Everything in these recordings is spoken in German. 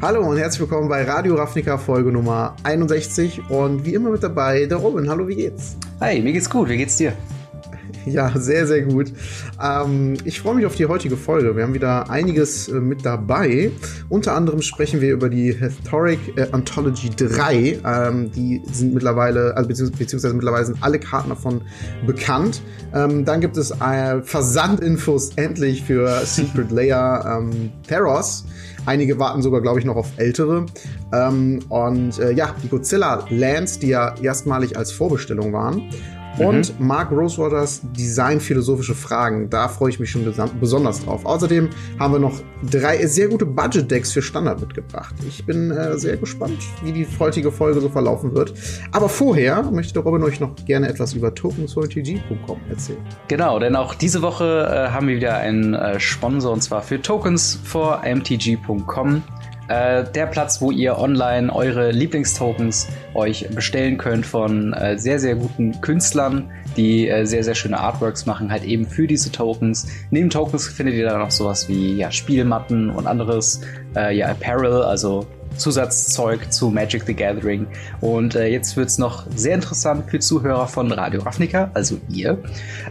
Hallo und herzlich willkommen bei Radio Ravnica Folge Nummer 61 und wie immer mit dabei der Robin. Hallo, wie geht's? Hi, mir geht's gut. Wie geht's dir? Ja, sehr, sehr gut. Ähm, ich freue mich auf die heutige Folge. Wir haben wieder einiges äh, mit dabei. Unter anderem sprechen wir über die Historic äh, Anthology 3. Ähm, die sind mittlerweile, also beziehungs beziehungsweise mittlerweile sind alle Karten davon bekannt. Ähm, dann gibt es äh, Versandinfos endlich für Secret Layer ähm, Theros. Einige warten sogar, glaube ich, noch auf ältere. Ähm, und äh, ja, die Godzilla Lands, die ja erstmalig als Vorbestellung waren. Und mhm. Mark Rosewaters Design-philosophische Fragen. Da freue ich mich schon besonders drauf. Außerdem haben wir noch drei sehr gute Budget-Decks für Standard mitgebracht. Ich bin äh, sehr gespannt, wie die heutige Folge so verlaufen wird. Aber vorher möchte der Robin euch noch gerne etwas über tokens4mtg.com erzählen. Genau, denn auch diese Woche äh, haben wir wieder einen äh, Sponsor und zwar für tokens4mtg.com. Äh, der Platz, wo ihr online eure Lieblingstokens euch bestellen könnt von äh, sehr, sehr guten Künstlern, die äh, sehr, sehr schöne Artworks machen, halt eben für diese Tokens. Neben Tokens findet ihr dann noch sowas wie ja, Spielmatten und anderes, äh, ja, Apparel, also Zusatzzeug zu Magic the Gathering. Und äh, jetzt wird es noch sehr interessant für Zuhörer von Radio Ravnica, also ihr.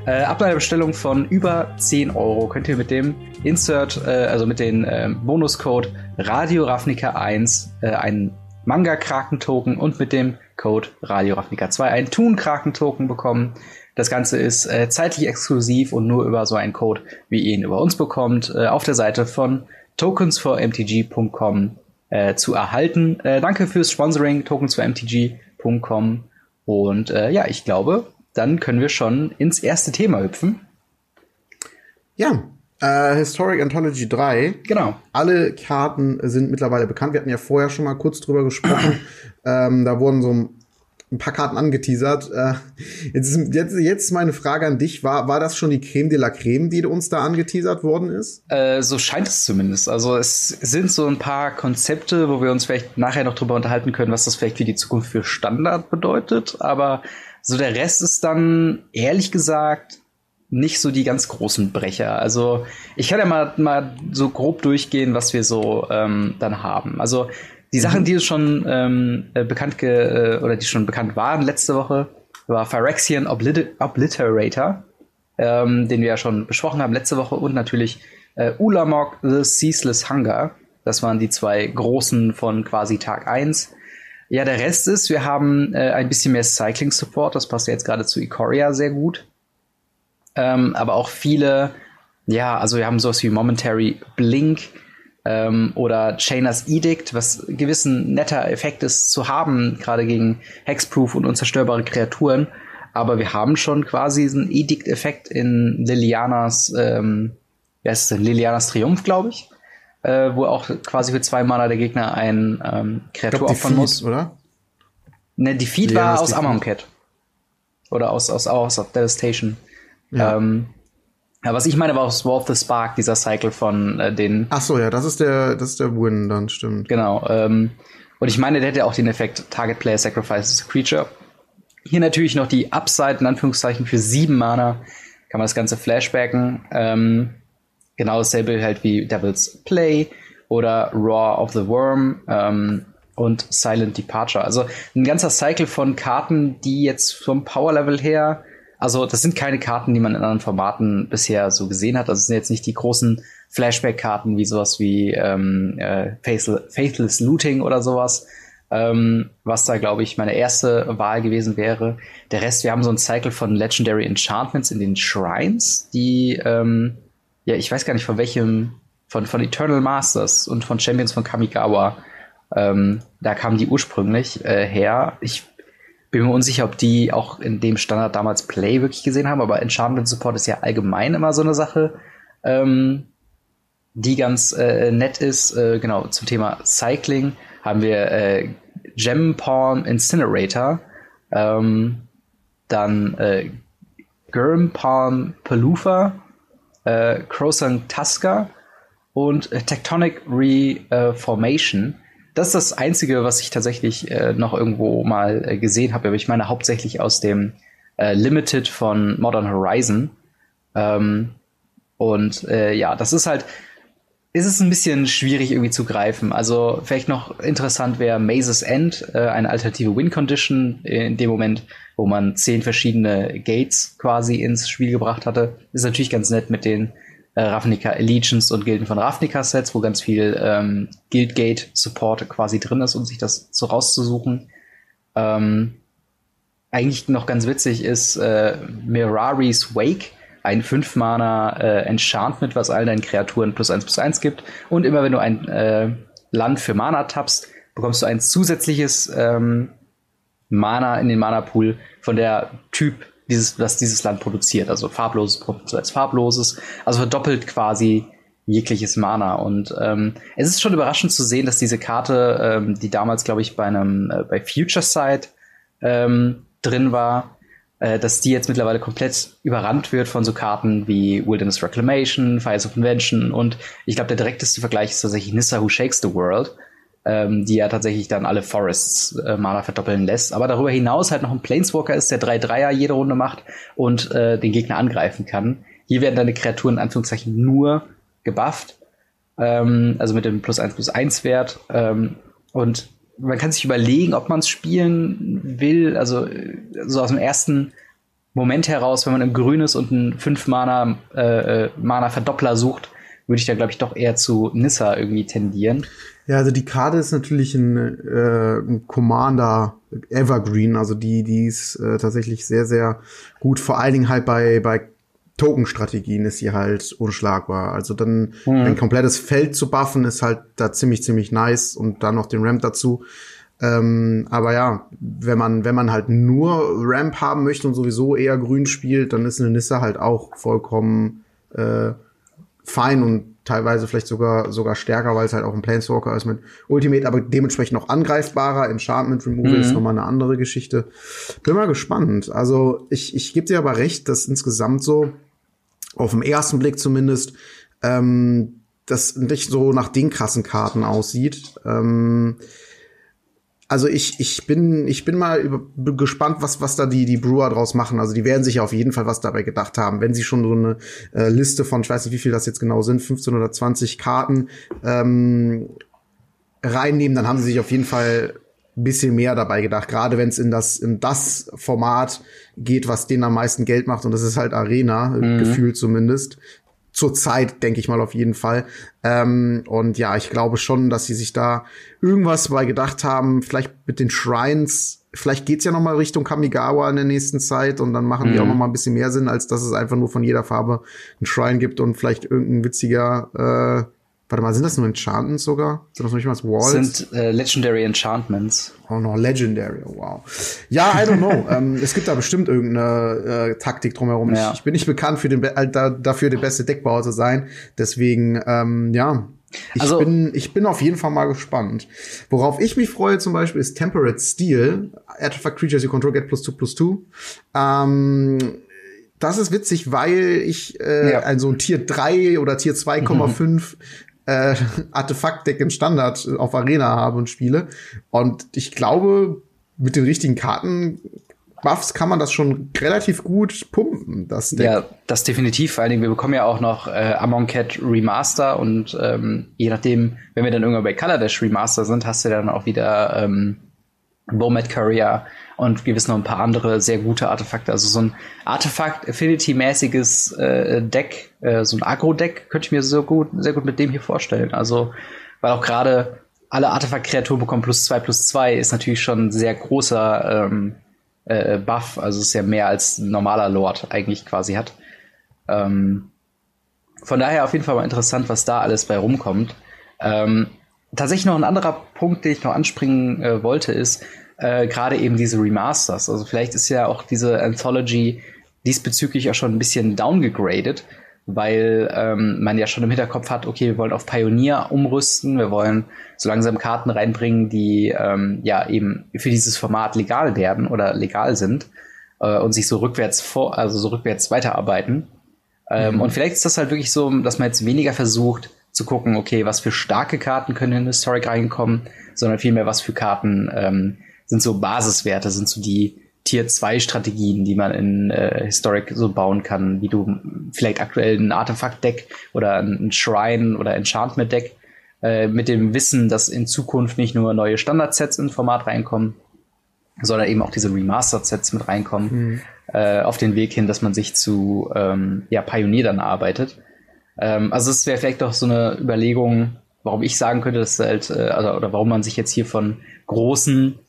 Äh, ab einer Bestellung von über 10 Euro könnt ihr mit dem Insert, äh, also mit dem äh, Bonuscode Radio Ravnica 1 äh, einen Manga-Kraken-Token und mit dem Code Radio Ravnica 2 einen Toon-Kraken-Token bekommen. Das Ganze ist äh, zeitlich exklusiv und nur über so einen Code, wie ihr ihn über uns bekommt, äh, auf der Seite von tokens4mtg.com äh, zu erhalten. Äh, danke fürs Sponsoring, tokens4mtg.com. Und äh, ja, ich glaube, dann können wir schon ins erste Thema hüpfen. Ja, äh, Historic Anthology 3. Genau. Alle Karten sind mittlerweile bekannt. Wir hatten ja vorher schon mal kurz drüber gesprochen. ähm, da wurden so ein paar Karten angeteasert. Äh, jetzt, ist, jetzt, jetzt meine Frage an dich. War, war das schon die Creme de la Creme, die uns da angeteasert worden ist? Äh, so scheint es zumindest. Also es sind so ein paar Konzepte, wo wir uns vielleicht nachher noch drüber unterhalten können, was das vielleicht für die Zukunft für Standard bedeutet. Aber so der Rest ist dann, ehrlich gesagt, nicht so die ganz großen Brecher. Also ich kann ja mal, mal so grob durchgehen, was wir so ähm, dann haben. Also die Sachen, mhm. die schon ähm, äh, bekannt ge äh, oder die schon bekannt waren letzte Woche, war Phyrexian Oblit Obliterator, ähm, den wir ja schon besprochen haben letzte Woche und natürlich äh, Ulamog The Ceaseless Hunger. Das waren die zwei großen von quasi Tag 1. Ja, der Rest ist, wir haben äh, ein bisschen mehr Cycling Support, das passt ja jetzt gerade zu Ikoria sehr gut. Ähm, aber auch viele, ja, also wir haben sowas wie Momentary Blink, ähm, oder Chainer's Edict, was gewissen netter Effekt ist zu haben, gerade gegen Hexproof und unzerstörbare Kreaturen. Aber wir haben schon quasi diesen Edict-Effekt in Lilianas, ähm, wie heißt es denn? Lilianas Triumph, glaube ich. Äh, wo auch quasi für zwei Mana der Gegner ein ähm, Kreatur opfern muss. oder? Ne, Defeat war aus Amonkhet. Oder aus, aus, aus, aus Devastation. Ja. Ähm, ja, was ich meine, war auch Sword the Spark, dieser Cycle von äh, den. Ach so, ja, das ist der, das ist der Win, dann stimmt. Genau. Ähm, und ich meine, der hätte auch den Effekt Target Player Sacrifices a Creature. Hier natürlich noch die Upside, in Anführungszeichen, für sieben Mana. Kann man das Ganze flashbacken. Ähm, genau dasselbe halt wie Devil's Play oder Raw of the Worm ähm, und Silent Departure. Also ein ganzer Cycle von Karten, die jetzt vom Power Level her also das sind keine Karten, die man in anderen Formaten bisher so gesehen hat. Also es sind jetzt nicht die großen Flashback-Karten wie sowas wie ähm, äh, Faithless Looting oder sowas, ähm, was da, glaube ich, meine erste Wahl gewesen wäre. Der Rest, wir haben so ein Cycle von Legendary Enchantments in den Shrines, die, ähm, ja, ich weiß gar nicht von welchem, von, von Eternal Masters und von Champions von Kamigawa. Ähm, da kamen die ursprünglich äh, her. Ich bin mir unsicher, ob die auch in dem Standard damals Play wirklich gesehen haben, aber Enchantment Support ist ja allgemein immer so eine Sache, ähm, die ganz äh, nett ist. Äh, genau, zum Thema Cycling haben wir äh, Gem Pawn Incinerator, ähm, dann äh, Gurm Pawn Paloofa, äh, Crosang Tusker und Tectonic Reformation. Das ist das Einzige, was ich tatsächlich äh, noch irgendwo mal äh, gesehen habe. Aber ich meine hauptsächlich aus dem äh, Limited von Modern Horizon. Ähm, und äh, ja, das ist halt, ist es ein bisschen schwierig irgendwie zu greifen. Also vielleicht noch interessant wäre Mazes End, äh, eine alternative Win-Condition in dem Moment, wo man zehn verschiedene Gates quasi ins Spiel gebracht hatte. Ist natürlich ganz nett mit den äh, Ravnica Allegiance und Gilden von Ravnica Sets, wo ganz viel ähm, Guildgate Support quasi drin ist, um sich das so rauszusuchen. Ähm, eigentlich noch ganz witzig ist äh, Mirari's Wake, ein 5-Mana äh, Enchantment, was all deinen Kreaturen plus 1 plus 1 gibt. Und immer wenn du ein äh, Land für Mana tappst, bekommst du ein zusätzliches ähm, Mana in den Mana-Pool von der Typ, dieses, was dieses Land produziert. Also farbloses du als farbloses. Also verdoppelt quasi jegliches Mana. Und ähm, es ist schon überraschend zu sehen, dass diese Karte, ähm, die damals, glaube ich, bei einem äh, bei Future Sight ähm, drin war, äh, dass die jetzt mittlerweile komplett überrannt wird von so Karten wie Wilderness Reclamation, Fires of Invention und ich glaube, der direkteste Vergleich ist tatsächlich Nissa Who Shakes the World, ähm, die ja tatsächlich dann alle Forests äh, Mana verdoppeln lässt. Aber darüber hinaus halt noch ein Planeswalker ist, der 3-3er jede Runde macht und äh, den Gegner angreifen kann. Hier werden deine Kreaturen in Anführungszeichen nur gebufft, ähm, also mit dem plus 1 plus 1 Wert. Ähm, und man kann sich überlegen, ob man es spielen will. Also so aus dem ersten Moment heraus, wenn man ein grünes und ein 5 Mana äh, äh, sucht, würde ich da glaube ich doch eher zu Nissa irgendwie tendieren. Ja, also die Karte ist natürlich ein, äh, ein Commander Evergreen, also die die ist äh, tatsächlich sehr sehr gut, vor allen Dingen halt bei bei Token-Strategien ist sie halt unschlagbar. Also dann mhm. ein komplettes Feld zu buffen ist halt da ziemlich, ziemlich nice und dann noch den Ramp dazu. Ähm, aber ja, wenn man, wenn man halt nur Ramp haben möchte und sowieso eher grün spielt, dann ist eine Nissa halt auch vollkommen äh, fein und teilweise vielleicht sogar, sogar stärker, weil es halt auch ein Planeswalker ist mit Ultimate, aber dementsprechend noch angreifbarer. Enchantment Removal mhm. ist nochmal eine andere Geschichte. Bin mal gespannt. Also ich, ich gebe dir aber recht, dass insgesamt so, auf den ersten Blick zumindest, ähm, das nicht so nach den krassen Karten aussieht. Ähm, also ich, ich bin, ich bin mal über, gespannt, was, was da die, die Brewer draus machen. Also die werden sich auf jeden Fall was dabei gedacht haben. Wenn sie schon so eine äh, Liste von, ich weiß nicht, wie viel das jetzt genau sind, 15 oder 20 Karten ähm, reinnehmen, dann haben sie sich auf jeden Fall ein bisschen mehr dabei gedacht. Gerade wenn es in das, in das Format geht, was denen am meisten Geld macht. Und das ist halt Arena, mhm. gefühlt zumindest zur Zeit, denke ich mal auf jeden Fall. Ähm, und ja, ich glaube schon, dass sie sich da irgendwas bei gedacht haben, vielleicht mit den Shrines. Vielleicht geht's ja noch mal Richtung Kamigawa in der nächsten Zeit und dann machen mhm. die auch noch mal ein bisschen mehr Sinn, als dass es einfach nur von jeder Farbe ein Shrine gibt und vielleicht irgendein witziger äh, Warte mal, sind das nur Enchantments sogar? Sind das noch nicht mal Walls? Sind äh, Legendary Enchantments. Oh, noch Legendary, oh, wow. Ja, I don't know. ähm, es gibt da bestimmt irgendeine äh, Taktik drumherum. Ja. Ich, ich, bin nicht bekannt für den, äh, dafür, der beste Deckbauer zu sein. Deswegen, ähm, ja. Ich, also, bin, ich bin auf jeden Fall mal gespannt. Worauf ich mich freue zum Beispiel ist Temperate Steel. Artifact Creatures you control get plus two plus two. Ähm, das ist witzig, weil ich äh, ja. ein so ein Tier 3 oder Tier 2,5 mhm äh, Artefaktdeck im Standard auf Arena habe und spiele. Und ich glaube, mit den richtigen Karten Buffs kann man das schon relativ gut pumpen, das Deck. Ja, das definitiv. Vor allen Dingen, wir bekommen ja auch noch äh, Amon Cat Remaster und ähm, je nachdem, wenn wir dann irgendwann bei Color Dash Remaster sind, hast du dann auch wieder ähm, Bomet Courier und gewiss noch ein paar andere sehr gute Artefakte. Also so ein Artefakt-Affinity-mäßiges äh, Deck, äh, so ein Agro-Deck, könnte ich mir so gut, sehr gut mit dem hier vorstellen. Also, weil auch gerade alle Artefakt-Kreaturen bekommen plus zwei plus zwei ist natürlich schon ein sehr großer ähm, äh, Buff. Also ist ja mehr als ein normaler Lord eigentlich quasi hat. Ähm, von daher auf jeden Fall mal interessant, was da alles bei rumkommt. Ähm, tatsächlich noch ein anderer Punkt, den ich noch anspringen äh, wollte, ist, äh, gerade eben diese Remasters. Also vielleicht ist ja auch diese Anthology diesbezüglich auch schon ein bisschen downgegradet, weil ähm, man ja schon im Hinterkopf hat, okay, wir wollen auf Pioneer umrüsten, wir wollen so langsam Karten reinbringen, die ähm, ja eben für dieses Format legal werden oder legal sind äh, und sich so rückwärts vor, also so rückwärts weiterarbeiten. Ähm, mhm. Und vielleicht ist das halt wirklich so, dass man jetzt weniger versucht zu gucken, okay, was für starke Karten können in Historic reinkommen, sondern vielmehr was für Karten ähm, sind so Basiswerte, sind so die, Tier 2 Strategien, die man in äh, Historic so bauen kann, wie du vielleicht aktuell ein Artefakt-Deck oder ein Shrine oder Enchantment-Deck äh, mit dem Wissen, dass in Zukunft nicht nur neue Standard-Sets ins Format reinkommen, sondern eben auch diese Remastered-Sets mit reinkommen, mhm. äh, auf den Weg hin, dass man sich zu ähm, ja, Pioneer dann arbeitet. Ähm, also es wäre vielleicht doch so eine Überlegung, warum ich sagen könnte, dass halt, äh, also, oder warum man sich jetzt hier von großen,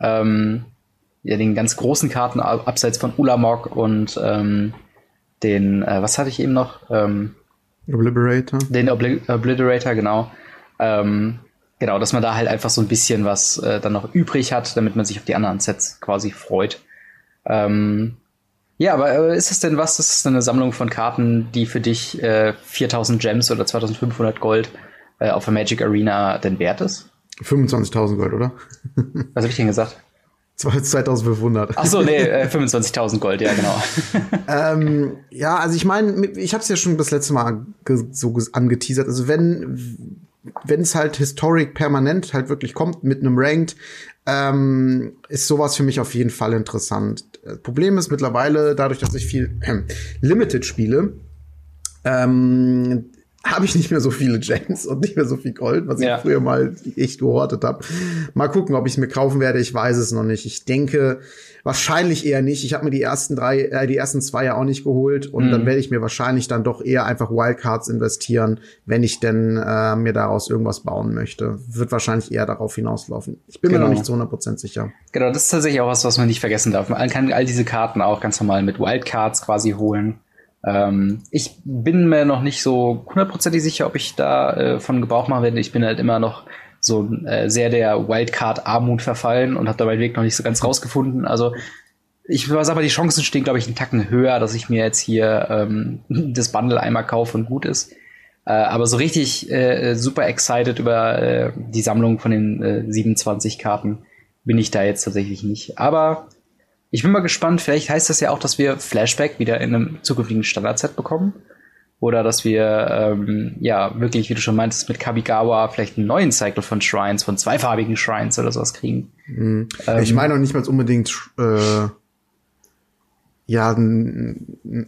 ähm, ja, den ganz großen Karten abseits von Ulamog und ähm, den, äh, was hatte ich eben noch? Ähm, Obliterator. Den Obli Obliterator, genau. Ähm, genau, dass man da halt einfach so ein bisschen was äh, dann noch übrig hat, damit man sich auf die anderen Sets quasi freut. Ähm, ja, aber äh, ist es denn was? Ist es eine Sammlung von Karten, die für dich äh, 4000 Gems oder 2500 Gold äh, auf der Magic Arena denn wert ist? 25.000 Gold, oder? Was habe ich denn gesagt? 2500. Ach so, nee, äh, 25.000 Gold, ja, genau. ähm, ja, also ich meine, ich habe es ja schon das letzte Mal so angeteasert. Also wenn wenn es halt historic permanent halt wirklich kommt mit einem Ranked, ähm, ist sowas für mich auf jeden Fall interessant. Das Problem ist mittlerweile, dadurch, dass ich viel äh, Limited spiele, ähm, habe ich nicht mehr so viele Gems und nicht mehr so viel Gold, was ja. ich früher mal echt gehortet habe. Mal gucken, ob ich es mir kaufen werde. Ich weiß es noch nicht. Ich denke wahrscheinlich eher nicht. Ich habe mir die ersten drei, äh, die ersten zwei ja auch nicht geholt und mhm. dann werde ich mir wahrscheinlich dann doch eher einfach Wildcards investieren, wenn ich denn äh, mir daraus irgendwas bauen möchte. Wird wahrscheinlich eher darauf hinauslaufen. Ich bin genau. mir noch nicht zu 100% sicher. Genau, das ist tatsächlich auch was, was man nicht vergessen darf. Man kann all diese Karten auch ganz normal mit Wildcards quasi holen. Ähm, ich bin mir noch nicht so hundertprozentig sicher, ob ich da äh, von Gebrauch machen werde. Ich bin halt immer noch so äh, sehr der Wildcard-Armut verfallen und habe da meinen Weg noch nicht so ganz rausgefunden. Also ich sag mal, die Chancen stehen, glaube ich, einen Tacken höher, dass ich mir jetzt hier ähm, das Bundle einmal kaufe und gut ist. Äh, aber so richtig äh, super excited über äh, die Sammlung von den äh, 27 Karten bin ich da jetzt tatsächlich nicht. Aber ich bin mal gespannt, vielleicht heißt das ja auch, dass wir Flashback wieder in einem zukünftigen Standard-Set bekommen. Oder dass wir, ähm, ja, wirklich, wie du schon meintest, mit Kabigawa vielleicht einen neuen Cycle von Shrines, von zweifarbigen Shrines oder sowas kriegen. Mhm. Ähm, ich meine auch nicht mal unbedingt, äh, ja,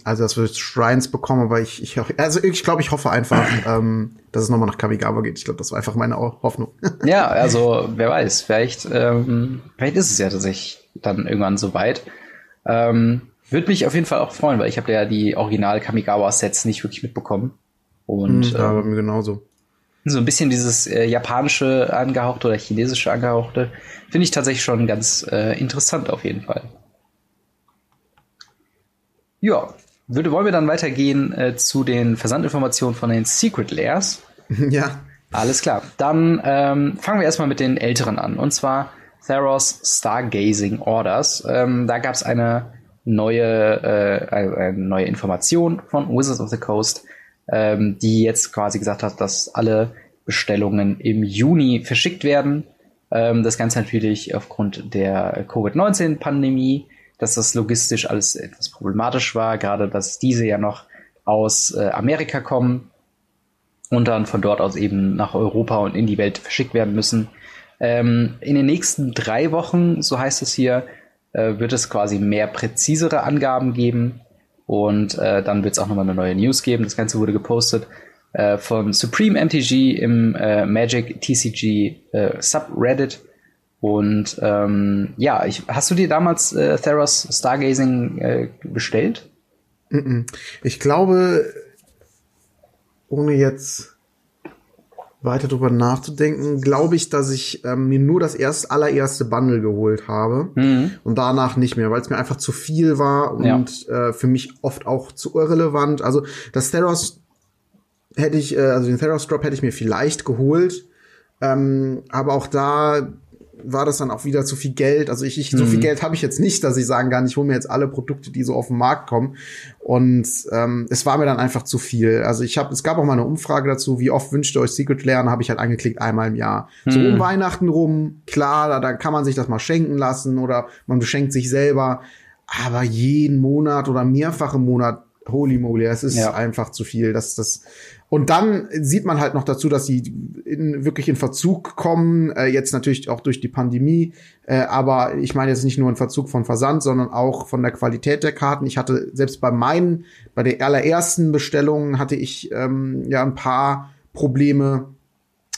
also dass wir Shrines bekommen, aber ich, ich also ich glaube, ich hoffe einfach, ähm, dass es nochmal nach Kamigawa geht. Ich glaube, das war einfach meine Hoffnung. ja, also wer weiß, vielleicht, ähm, vielleicht ist es ja tatsächlich dann irgendwann soweit. Ähm, würde mich auf jeden Fall auch freuen, weil ich habe ja die Original Kamigawa-Sets nicht wirklich mitbekommen. Und hm, ja, ähm, mir genauso. So ein bisschen dieses äh, japanische angehauchte oder chinesische angehauchte finde ich tatsächlich schon ganz äh, interessant auf jeden Fall. Ja, würde, wollen wir dann weitergehen äh, zu den Versandinformationen von den Secret Layers? Ja. Alles klar. Dann ähm, fangen wir erstmal mit den älteren an. Und zwar Theros Stargazing Orders. Ähm, da gab es eine neue, äh, eine neue Information von Wizards of the Coast, ähm, die jetzt quasi gesagt hat, dass alle Bestellungen im Juni verschickt werden. Ähm, das Ganze natürlich aufgrund der Covid-19-Pandemie, dass das logistisch alles etwas problematisch war, gerade dass diese ja noch aus äh, Amerika kommen und dann von dort aus eben nach Europa und in die Welt verschickt werden müssen. Ähm, in den nächsten drei Wochen, so heißt es hier, äh, wird es quasi mehr präzisere Angaben geben. Und äh, dann wird es auch nochmal eine neue News geben. Das Ganze wurde gepostet äh, von Supreme MTG im äh, Magic TCG äh, Subreddit. Und ähm, ja, ich, hast du dir damals äh, Theros Stargazing bestellt? Ich glaube, ohne jetzt weiter drüber nachzudenken, glaube ich, dass ich ähm, mir nur das erst allererste Bundle geholt habe mhm. und danach nicht mehr, weil es mir einfach zu viel war und ja. äh, für mich oft auch zu irrelevant. Also das Theros hätte ich, äh, also den Theros Drop hätte ich mir vielleicht geholt, ähm, aber auch da war das dann auch wieder zu viel Geld. Also ich, ich so viel mhm. Geld habe ich jetzt nicht, dass ich sagen kann, ich hole mir jetzt alle Produkte, die so auf den Markt kommen. Und ähm, es war mir dann einfach zu viel. Also ich habe, es gab auch mal eine Umfrage dazu, wie oft wünscht ihr euch Secret Lair? habe ich halt angeklickt einmal im Jahr. Mhm. So um Weihnachten rum, klar, da, da kann man sich das mal schenken lassen oder man beschenkt sich selber. Aber jeden Monat oder mehrfach im Monat holy moly, es ist ja. einfach zu viel. Das, das, und dann sieht man halt noch dazu, dass sie in, wirklich in Verzug kommen, äh, jetzt natürlich auch durch die Pandemie. Äh, aber ich meine jetzt nicht nur in Verzug von Versand, sondern auch von der Qualität der Karten. Ich hatte selbst bei meinen, bei der allerersten Bestellung hatte ich ähm, ja ein paar Probleme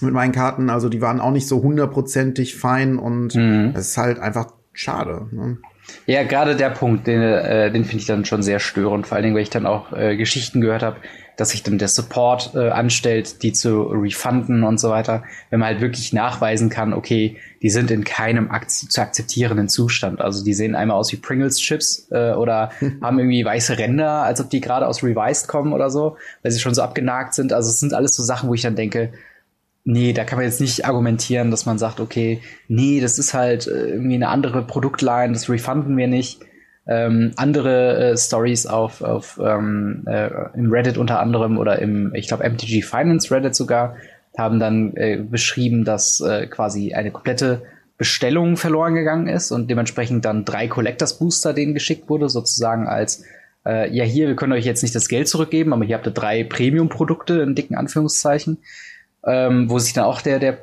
mit meinen Karten. Also die waren auch nicht so hundertprozentig fein und mhm. es ist halt einfach schade. Ne? Ja, gerade der Punkt, den, äh, den finde ich dann schon sehr störend, vor allen Dingen, weil ich dann auch äh, Geschichten gehört habe, dass sich dann der Support äh, anstellt, die zu refunden und so weiter, wenn man halt wirklich nachweisen kann, okay, die sind in keinem ak zu akzeptierenden Zustand. Also die sehen einmal aus wie Pringles-Chips äh, oder haben irgendwie weiße Ränder, als ob die gerade aus Revised kommen oder so, weil sie schon so abgenagt sind. Also es sind alles so Sachen, wo ich dann denke, nee, da kann man jetzt nicht argumentieren, dass man sagt, okay, nee, das ist halt äh, irgendwie eine andere Produktline, das refunden wir nicht. Ähm, andere äh, Stories auf, auf ähm, äh, im Reddit unter anderem oder im, ich glaube, MTG Finance Reddit sogar, haben dann äh, beschrieben, dass äh, quasi eine komplette Bestellung verloren gegangen ist und dementsprechend dann drei Collectors Booster denen geschickt wurde, sozusagen als äh, ja hier, wir können euch jetzt nicht das Geld zurückgeben, aber hier habt ihr drei Premium-Produkte in dicken Anführungszeichen ähm, wo sich dann auch der, der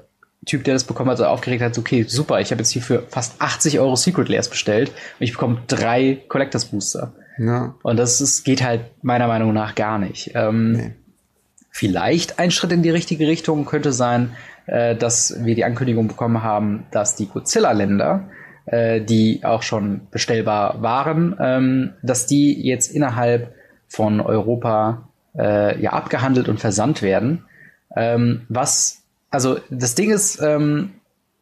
Typ, der das bekommen hat, so aufgeregt hat, okay, super, ich habe jetzt hier für fast 80 Euro Secret Layers bestellt und ich bekomme drei Collectors Booster. Ja. Und das ist, geht halt meiner Meinung nach gar nicht. Ähm, nee. Vielleicht ein Schritt in die richtige Richtung könnte sein, äh, dass wir die Ankündigung bekommen haben, dass die Godzilla-Länder, äh, die auch schon bestellbar waren, ähm, dass die jetzt innerhalb von Europa äh, ja abgehandelt und versandt werden. Ähm, was, also das Ding ist, ähm,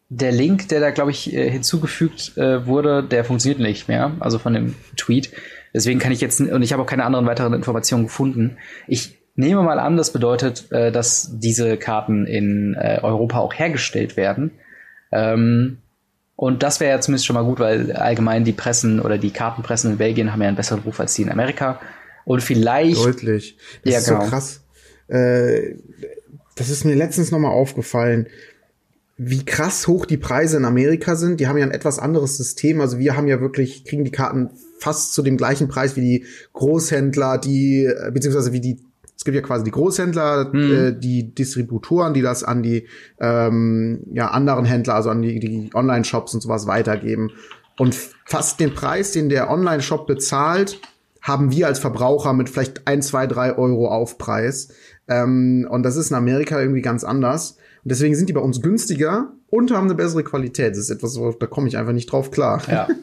der Link, der da, glaube ich, äh, hinzugefügt äh, wurde, der funktioniert nicht mehr, also von dem Tweet. Deswegen kann ich jetzt, und ich habe auch keine anderen weiteren Informationen gefunden. Ich nehme mal an, das bedeutet, äh, dass diese Karten in äh, Europa auch hergestellt werden. Ähm, und das wäre ja zumindest schon mal gut, weil allgemein die Pressen oder die Kartenpressen in Belgien haben ja einen besseren Ruf als die in Amerika. Und vielleicht. Deutlich. Das ja, ist genau. so krass. Äh, das ist mir letztens nochmal aufgefallen, wie krass hoch die Preise in Amerika sind. Die haben ja ein etwas anderes System. Also wir haben ja wirklich, kriegen die Karten fast zu dem gleichen Preis wie die Großhändler, die, äh, beziehungsweise wie die, es gibt ja quasi die Großhändler, mhm. äh, die Distributoren, die das an die ähm, ja, anderen Händler, also an die, die Online-Shops und sowas weitergeben. Und fast den Preis, den der Online-Shop bezahlt, haben wir als Verbraucher mit vielleicht ein, zwei, drei Euro Aufpreis. Ähm, und das ist in Amerika irgendwie ganz anders. Und deswegen sind die bei uns günstiger und haben eine bessere Qualität. Das ist etwas, da komme ich einfach nicht drauf klar. Ja.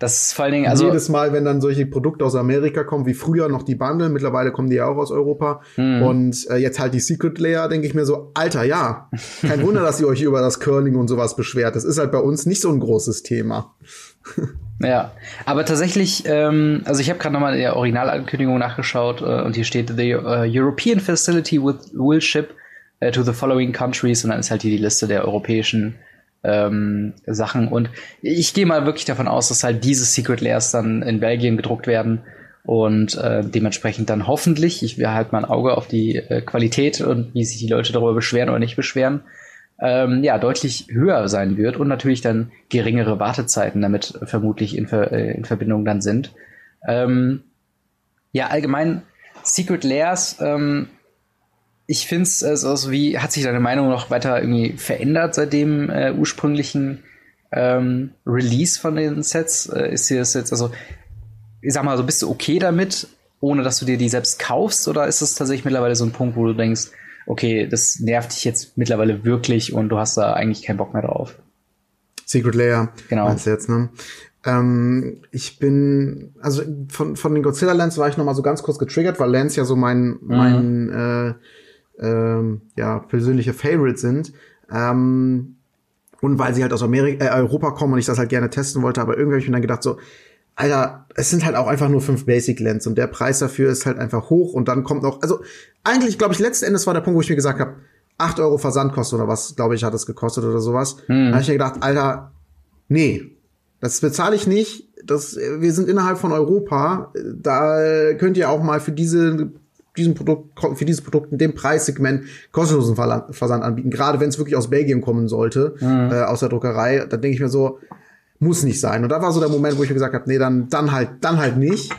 Das ist vor allen Dingen, also. Jedes Mal, wenn dann solche Produkte aus Amerika kommen, wie früher noch die Bundle, mittlerweile kommen die ja auch aus Europa. Mhm. Und äh, jetzt halt die Secret Layer, denke ich mir so, Alter, ja. Kein Wunder, dass ihr euch über das Curling und sowas beschwert. Das ist halt bei uns nicht so ein großes Thema. Ja, aber tatsächlich, ähm, also ich habe gerade nochmal in der Originalankündigung nachgeschaut äh, und hier steht, the uh, European Facility with, will ship uh, to the following countries und dann ist halt hier die Liste der europäischen ähm, Sachen. Und ich gehe mal wirklich davon aus, dass halt diese Secret Layers dann in Belgien gedruckt werden und äh, dementsprechend dann hoffentlich, ich will halt mal ein Auge auf die äh, Qualität und wie sich die Leute darüber beschweren oder nicht beschweren, ähm, ja, deutlich höher sein wird und natürlich dann geringere Wartezeiten damit vermutlich in, Ver äh, in Verbindung dann sind. Ähm, ja, allgemein Secret Layers, ähm, ich finde es, also, also wie hat sich deine Meinung noch weiter irgendwie verändert seit dem äh, ursprünglichen ähm, Release von den Sets? Äh, ist hier das jetzt, also, ich sag mal, so bist du okay damit, ohne dass du dir die selbst kaufst, oder ist es tatsächlich mittlerweile so ein Punkt, wo du denkst, okay, das nervt dich jetzt mittlerweile wirklich und du hast da eigentlich keinen Bock mehr drauf. Secret Layer. Genau. Meinst du jetzt, ne? Ähm, ich bin, also von, von den Godzilla Lands war ich noch mal so ganz kurz getriggert, weil Lands ja so mein, mhm. mein äh, äh, ja, persönliche Favorite sind. Ähm, und weil sie halt aus Amerika, äh, Europa kommen und ich das halt gerne testen wollte, aber irgendwie habe ich mir dann gedacht, so, Alter, es sind halt auch einfach nur fünf Basic Lens und der Preis dafür ist halt einfach hoch und dann kommt noch, also eigentlich glaube ich, letzten Endes war der Punkt, wo ich mir gesagt habe, acht Euro Versandkosten oder was, glaube ich, hat es gekostet oder sowas. Hm. Da habe ich mir gedacht, Alter, nee, das bezahle ich nicht. Das, wir sind innerhalb von Europa. Da könnt ihr auch mal für diese diesem Produkt, für dieses Produkt in dem Preissegment kostenlosen Versand anbieten. Gerade wenn es wirklich aus Belgien kommen sollte, mhm. äh, aus der Druckerei, dann denke ich mir so, muss nicht sein. Und da war so der Moment, wo ich mir gesagt habe, nee, dann, dann halt, dann halt nicht.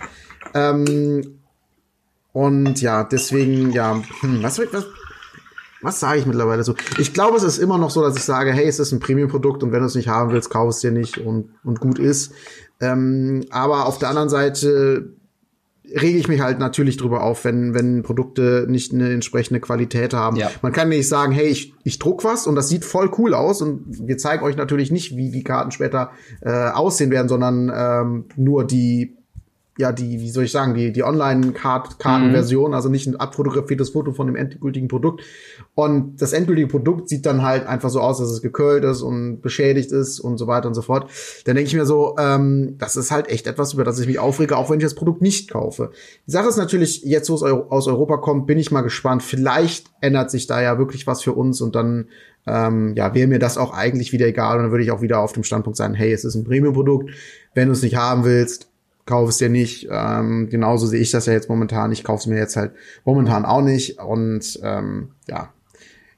Ähm, Und ja, deswegen, ja, hm, was, was, was sage ich mittlerweile so? Ich glaube, es ist immer noch so, dass ich sage, hey, es ist ein Premium-Produkt und wenn du es nicht haben willst, kauf es dir nicht und, und gut ist. Ähm, aber auf der anderen Seite rege ich mich halt natürlich drüber auf, wenn, wenn Produkte nicht eine entsprechende Qualität haben. Ja. Man kann nicht sagen, hey, ich, ich druck was und das sieht voll cool aus und wir zeigen euch natürlich nicht, wie die Karten später äh, aussehen werden, sondern ähm, nur die ja, die, wie soll ich sagen, die, die Online-Kartenversion, mhm. also nicht ein abfotografiertes Foto von dem endgültigen Produkt. Und das endgültige Produkt sieht dann halt einfach so aus, dass es gekühlt ist und beschädigt ist und so weiter und so fort. Dann denke ich mir so, ähm, das ist halt echt etwas, über das ich mich aufrege, auch wenn ich das Produkt nicht kaufe. Die Sache ist natürlich, jetzt wo es aus Europa kommt, bin ich mal gespannt. Vielleicht ändert sich da ja wirklich was für uns und dann ähm, ja, wäre mir das auch eigentlich wieder egal und dann würde ich auch wieder auf dem Standpunkt sein, hey, es ist ein Premium-Produkt, wenn du es nicht haben willst, kauf es dir nicht. Ähm, genauso sehe ich das ja jetzt momentan. Ich kaufe es mir jetzt halt momentan auch nicht. Und ähm, ja,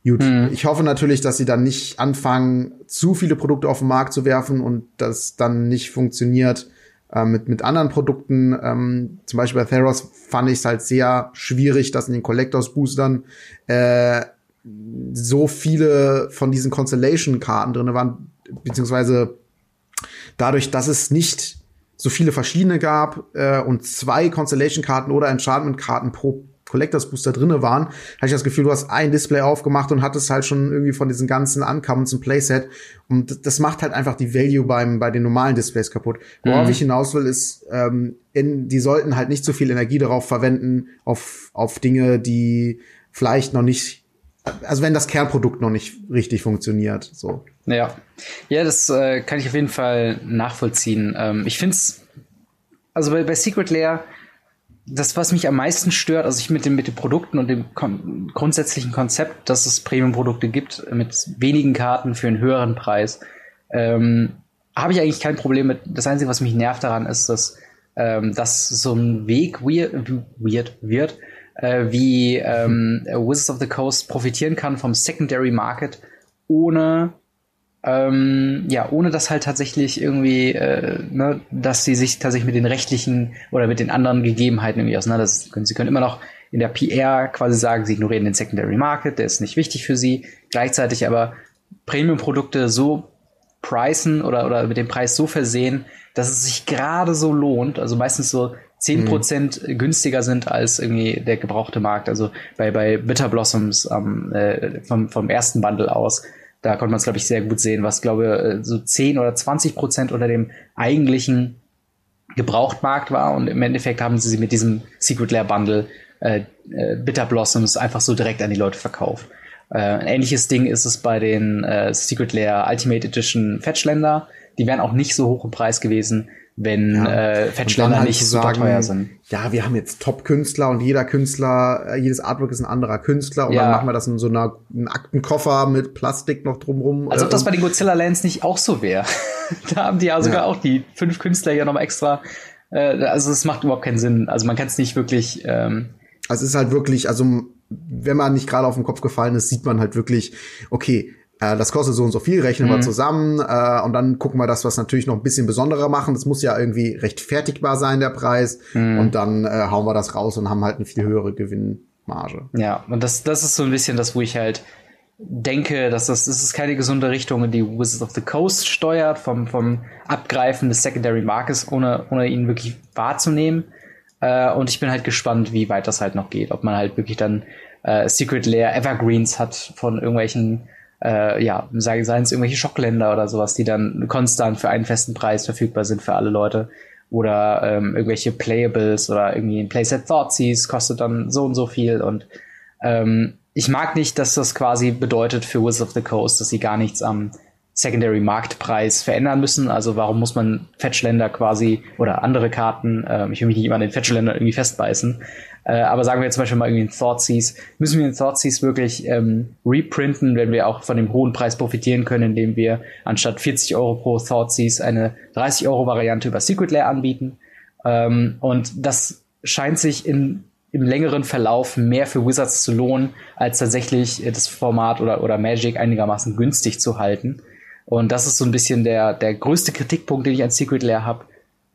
gut. Hm. Ich hoffe natürlich, dass sie dann nicht anfangen, zu viele Produkte auf den Markt zu werfen und das dann nicht funktioniert äh, mit, mit anderen Produkten. Ähm, zum Beispiel bei Theros fand ich es halt sehr schwierig, dass in den Collectors Boostern äh, so viele von diesen Constellation-Karten drin waren, beziehungsweise dadurch, dass es nicht so viele verschiedene gab äh, und zwei Constellation-Karten oder Enchantment-Karten pro Collectors Booster drinne waren, hatte ich das Gefühl, du hast ein Display aufgemacht und hattest halt schon irgendwie von diesen ganzen Uncommons ein Playset. Und das macht halt einfach die Value beim, bei den normalen Displays kaputt. Worauf mhm. ich hinaus will, ist, ähm, in, die sollten halt nicht so viel Energie darauf verwenden, auf, auf Dinge, die vielleicht noch nicht, also wenn das Kernprodukt noch nicht richtig funktioniert, so. Ja, ja, das äh, kann ich auf jeden Fall nachvollziehen. Ähm, ich finde es, also bei, bei Secret Lair, das, was mich am meisten stört, also ich mit den, mit den Produkten und dem kon grundsätzlichen Konzept, dass es Premium-Produkte gibt mit wenigen Karten für einen höheren Preis, ähm, habe ich eigentlich kein Problem mit. Das Einzige, was mich nervt daran, ist, dass, ähm, dass so ein Weg weird, weird wird, äh, wie ähm, Wizards of the Coast profitieren kann vom Secondary Market, ohne ähm, ja, ohne dass halt tatsächlich irgendwie, äh, ne, dass sie sich tatsächlich mit den rechtlichen oder mit den anderen Gegebenheiten irgendwie auseinandersetzen können. Sie können immer noch in der PR quasi sagen, sie ignorieren den Secondary Market, der ist nicht wichtig für sie. Gleichzeitig aber Premium-Produkte so pricen oder, oder mit dem Preis so versehen, dass es sich gerade so lohnt, also meistens so 10% mhm. günstiger sind als irgendwie der gebrauchte Markt. Also bei, bei Bitter Blossoms ähm, äh, vom, vom ersten Bundle aus da konnte man es, glaube ich, sehr gut sehen, was, glaube äh, so 10 oder 20 Prozent unter dem eigentlichen Gebrauchtmarkt war. Und im Endeffekt haben sie sie mit diesem Secret Lair Bundle äh, äh, Bitter Blossoms einfach so direkt an die Leute verkauft. Äh, ein ähnliches Ding ist es bei den äh, Secret Lair Ultimate Edition Fetchländer. Die wären auch nicht so hoch im Preis gewesen, wenn ja. äh, Fetchländer halt nicht super teuer sind. Ja, wir haben jetzt Top-Künstler und jeder Künstler, äh, jedes Artwork ist ein anderer Künstler und ja. dann machen wir das in so einer einen Aktenkoffer mit Plastik noch drumrum. Als ob das bei den Godzilla Lands nicht auch so wäre. da haben die ja sogar ja. auch die fünf Künstler ja nochmal extra. Äh, also es macht überhaupt keinen Sinn. Also man kann es nicht wirklich. Ähm also es ist halt wirklich, also wenn man nicht gerade auf den Kopf gefallen ist, sieht man halt wirklich, okay, äh, das kostet so und so viel, rechnen mhm. wir zusammen äh, und dann gucken wir das, was natürlich noch ein bisschen besonderer machen. Das muss ja irgendwie rechtfertigbar sein, der Preis. Mhm. Und dann äh, hauen wir das raus und haben halt eine viel höhere Gewinnmarge. Ja, und das, das ist so ein bisschen das, wo ich halt denke, dass das, das ist keine gesunde Richtung, in die Wizards of the Coast steuert, vom, vom Abgreifen des Secondary Markets, ohne, ohne ihn wirklich wahrzunehmen. Äh, und ich bin halt gespannt, wie weit das halt noch geht. Ob man halt wirklich dann äh, Secret Lair Evergreens hat von irgendwelchen äh, ja, seien es irgendwelche Schockländer oder sowas, die dann konstant für einen festen Preis verfügbar sind für alle Leute. Oder ähm, irgendwelche Playables oder irgendwie ein Playset Thoughtseize kostet dann so und so viel. Und ähm, ich mag nicht, dass das quasi bedeutet für Wizards of the Coast, dass sie gar nichts am Secondary Marktpreis verändern müssen. Also warum muss man Fetchländer quasi oder andere Karten, äh, ich will mich nicht immer an den Fetchländer irgendwie festbeißen, äh, aber sagen wir jetzt zum Beispiel mal irgendwie ein Thoughtseize, müssen wir den Thoughtseize wirklich ähm, reprinten, wenn wir auch von dem hohen Preis profitieren können, indem wir anstatt 40 Euro pro Thoughtseize eine 30 Euro Variante über Secret Lair anbieten. Ähm, und das scheint sich in, im längeren Verlauf mehr für Wizards zu lohnen, als tatsächlich das Format oder, oder Magic einigermaßen günstig zu halten. Und das ist so ein bisschen der, der größte Kritikpunkt, den ich an Secret Lair habe.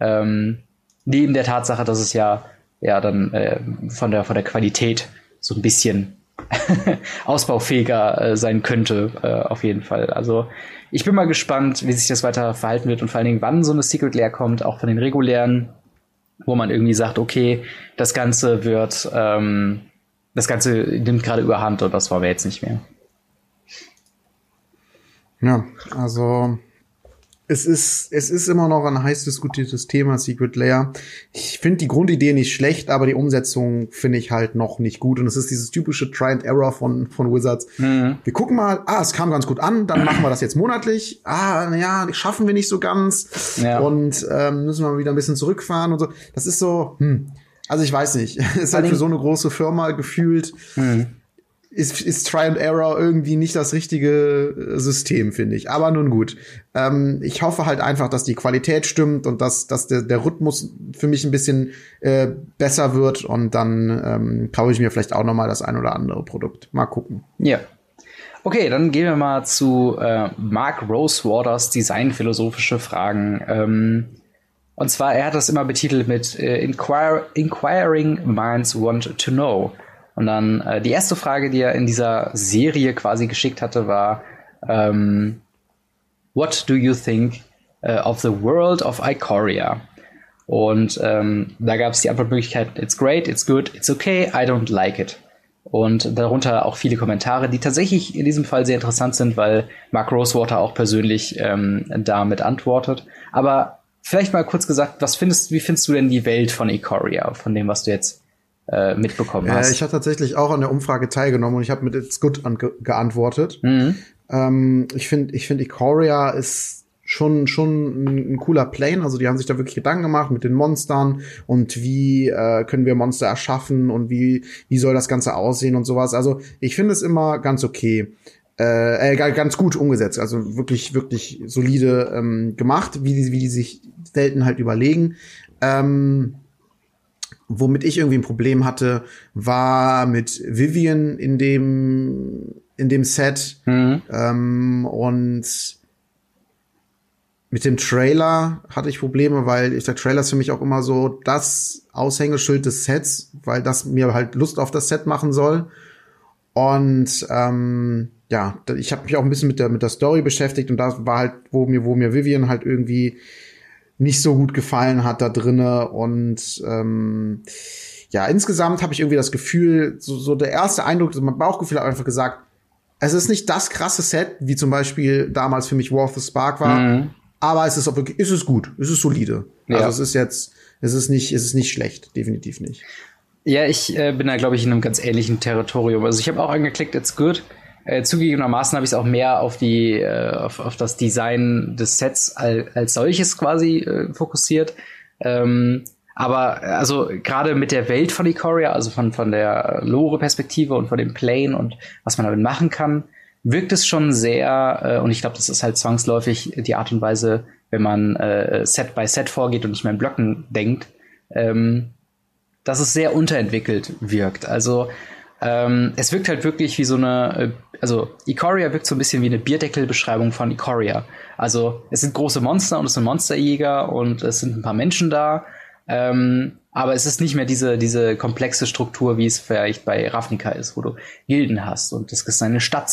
Ähm, neben der Tatsache, dass es ja ja dann äh, von der von der Qualität so ein bisschen ausbaufähiger äh, sein könnte, äh, auf jeden Fall. Also ich bin mal gespannt, wie sich das weiter verhalten wird und vor allen Dingen, wann so eine Secret Lair kommt, auch von den regulären, wo man irgendwie sagt, okay, das Ganze wird, ähm, das Ganze nimmt gerade überhand und das wollen wir jetzt nicht mehr. Ja, also es ist, es ist immer noch ein heiß diskutiertes Thema, Secret Layer. Ich finde die Grundidee nicht schlecht, aber die Umsetzung finde ich halt noch nicht gut. Und es ist dieses typische Try and Error von, von Wizards. Mhm. Wir gucken mal, ah, es kam ganz gut an, dann machen wir das jetzt monatlich. Ah, naja, schaffen wir nicht so ganz. Ja. Und ähm, müssen wir mal wieder ein bisschen zurückfahren und so. Das ist so, hm. Also ich weiß nicht. ist halt für so eine große Firma gefühlt. Mhm ist, ist Try and Error irgendwie nicht das richtige äh, System, finde ich. Aber nun gut. Ähm, ich hoffe halt einfach, dass die Qualität stimmt und dass, dass der, der Rhythmus für mich ein bisschen äh, besser wird und dann ähm, kaufe ich mir vielleicht auch noch mal das ein oder andere Produkt. Mal gucken. Ja. Okay, dann gehen wir mal zu äh, Mark Rosewaters designphilosophische Fragen. Ähm, und zwar, er hat das immer betitelt mit äh, Inquir Inquiring Minds Want to Know. Und dann äh, die erste Frage, die er in dieser Serie quasi geschickt hatte, war ähm, What do you think uh, of the world of Ikoria? Und ähm, da gab es die Antwortmöglichkeit, it's great, it's good, it's okay, I don't like it. Und darunter auch viele Kommentare, die tatsächlich in diesem Fall sehr interessant sind, weil Mark Rosewater auch persönlich ähm, damit antwortet. Aber vielleicht mal kurz gesagt, was findest, wie findest du denn die Welt von Ikoria, von dem, was du jetzt äh, mitbekommen hast. Äh, ich habe tatsächlich auch an der Umfrage teilgenommen und ich habe mit It's Good geantwortet. Mhm. Ähm, ich finde, ich finde, Ikoria ist schon schon ein, ein, cooler Plane. Also die haben sich da wirklich Gedanken gemacht mit den Monstern und wie äh, können wir Monster erschaffen und wie wie soll das Ganze aussehen und sowas. Also ich finde es immer ganz okay. Äh, äh, ganz gut umgesetzt, also wirklich, wirklich solide ähm, gemacht, wie die, wie die sich Welten halt überlegen. Ähm, Womit ich irgendwie ein Problem hatte, war mit Vivian in dem, in dem Set. Mhm. Ähm, und mit dem Trailer hatte ich Probleme, weil ich, der Trailer ist für mich auch immer so das Aushängeschild des Sets, weil das mir halt Lust auf das Set machen soll. Und ähm, ja, ich habe mich auch ein bisschen mit der mit der Story beschäftigt und da war halt, wo mir wo mir Vivian halt irgendwie nicht so gut gefallen hat da drinne und ähm, ja, insgesamt habe ich irgendwie das Gefühl, so, so der erste Eindruck, so mein Bauchgefühl hat einfach gesagt, es ist nicht das krasse Set, wie zum Beispiel damals für mich War of the Spark war, mhm. aber es ist auch wirklich, ist es gut, es ist solide. Ja. Also es ist jetzt, es ist nicht, es ist nicht schlecht, definitiv nicht. Ja, ich äh, bin da, glaube ich, in einem ganz ähnlichen Territorium. Also ich habe auch angeklickt, it's good. Äh, zugegebenermaßen habe ich es auch mehr auf die äh, auf, auf das Design des Sets als, als solches quasi äh, fokussiert. Ähm, aber also gerade mit der Welt von Ikoria, also von von der Lore-Perspektive und von dem Plane und was man damit machen kann, wirkt es schon sehr äh, und ich glaube, das ist halt zwangsläufig die Art und Weise, wenn man äh, Set by Set vorgeht und nicht mehr in Blöcken denkt, ähm, dass es sehr unterentwickelt wirkt. Also ähm, es wirkt halt wirklich wie so eine, äh, also Ikoria wirkt so ein bisschen wie eine Bierdeckelbeschreibung von Ikoria. Also es sind große Monster und es sind Monsterjäger und es sind ein paar Menschen da. Ähm, aber es ist nicht mehr diese, diese komplexe Struktur, wie es vielleicht bei Ravnica ist, wo du Gilden hast und es ist eine Stadt,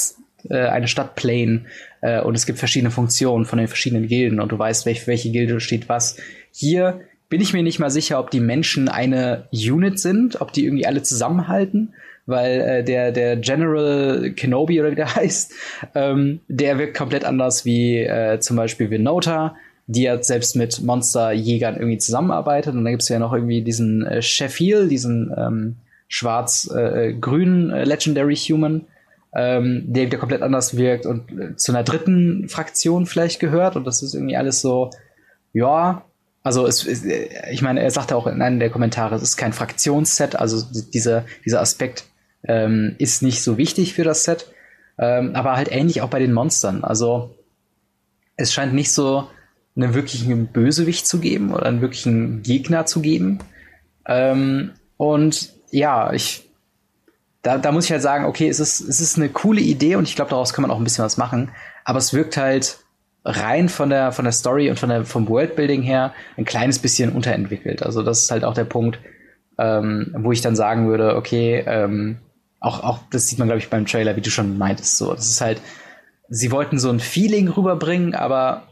äh, eine Stadtplane äh, und es gibt verschiedene Funktionen von den verschiedenen Gilden und du weißt, welch, welche Gilde steht was. Hier bin ich mir nicht mal sicher, ob die Menschen eine Unit sind, ob die irgendwie alle zusammenhalten weil äh, der, der General Kenobi oder wie der heißt, ähm, der wirkt komplett anders wie äh, zum Beispiel Vinota, die ja selbst mit Monsterjägern irgendwie zusammenarbeitet. Und dann gibt's ja noch irgendwie diesen äh, Sheffield, diesen ähm, schwarz-grünen äh, äh, Legendary Human, ähm, der wieder komplett anders wirkt und äh, zu einer dritten Fraktion vielleicht gehört. Und das ist irgendwie alles so, ja, also es, ich meine, er sagte auch in einem der Kommentare, es ist kein Fraktionsset, also dieser, dieser Aspekt ähm, ist nicht so wichtig für das Set. Ähm, aber halt ähnlich auch bei den Monstern. Also es scheint nicht so einen wirklichen Bösewicht zu geben oder einen wirklichen Gegner zu geben. Ähm, und ja, ich da, da muss ich halt sagen, okay, es ist, es ist eine coole Idee und ich glaube, daraus kann man auch ein bisschen was machen. Aber es wirkt halt rein von der, von der Story und von der, vom Worldbuilding her ein kleines bisschen unterentwickelt. Also das ist halt auch der Punkt, ähm, wo ich dann sagen würde, okay, ähm, auch, auch das sieht man, glaube ich, beim Trailer, wie du schon meintest, so. Das ist halt, sie wollten so ein Feeling rüberbringen, aber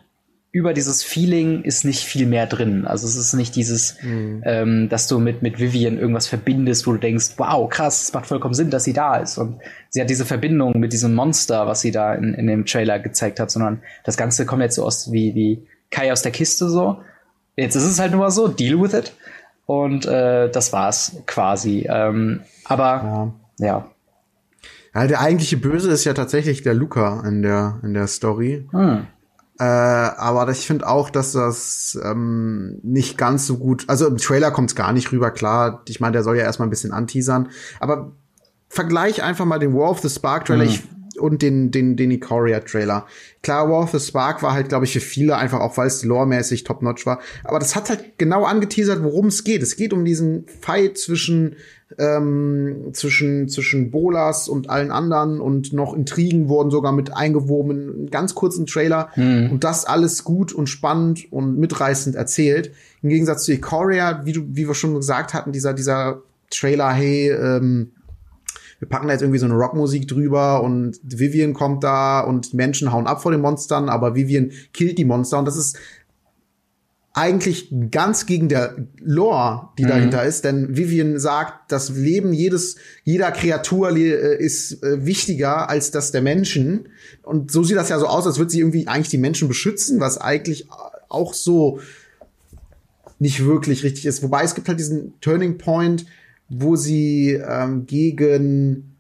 über dieses Feeling ist nicht viel mehr drin. Also es ist nicht dieses, mhm. ähm, dass du mit, mit Vivian irgendwas verbindest, wo du denkst, wow, krass, es macht vollkommen Sinn, dass sie da ist. Und sie hat diese Verbindung mit diesem Monster, was sie da in, in dem Trailer gezeigt hat, sondern das Ganze kommt jetzt so aus wie, wie Kai aus der Kiste so. Jetzt ist es halt nur mal so, deal with it. Und äh, das war's quasi. Ähm, aber ja. Ja. Ja, der eigentliche Böse ist ja tatsächlich der Luca in der, in der Story. Hm. Äh, aber ich finde auch, dass das ähm, nicht ganz so gut. Also im Trailer kommt es gar nicht rüber, klar. Ich meine, der soll ja erstmal ein bisschen anteasern. Aber vergleich einfach mal den War of the Spark Trailer. Hm. Ich und den, den, den Ikoria-Trailer. Klar, War of the Spark war halt, glaube ich, für viele einfach auch, weil es loremäßig top-notch war. Aber das hat halt genau angeteasert, worum es geht. Es geht um diesen Fight zwischen, ähm, zwischen, zwischen Bolas und allen anderen und noch Intrigen wurden sogar mit eingewoben in einen ganz kurzen Trailer. Mhm. Und das alles gut und spannend und mitreißend erzählt. Im Gegensatz zu Ikoria, wie du, wie wir schon gesagt hatten, dieser, dieser Trailer, hey, ähm, wir packen da jetzt irgendwie so eine Rockmusik drüber und Vivian kommt da und Menschen hauen ab vor den Monstern, aber Vivian killt die Monster und das ist eigentlich ganz gegen der Lore, die mhm. dahinter ist, denn Vivian sagt, das Leben jedes jeder Kreatur äh, ist äh, wichtiger als das der Menschen und so sieht das ja so aus, als würde sie irgendwie eigentlich die Menschen beschützen, was eigentlich auch so nicht wirklich richtig ist. Wobei es gibt halt diesen Turning Point, wo sie ähm, gegen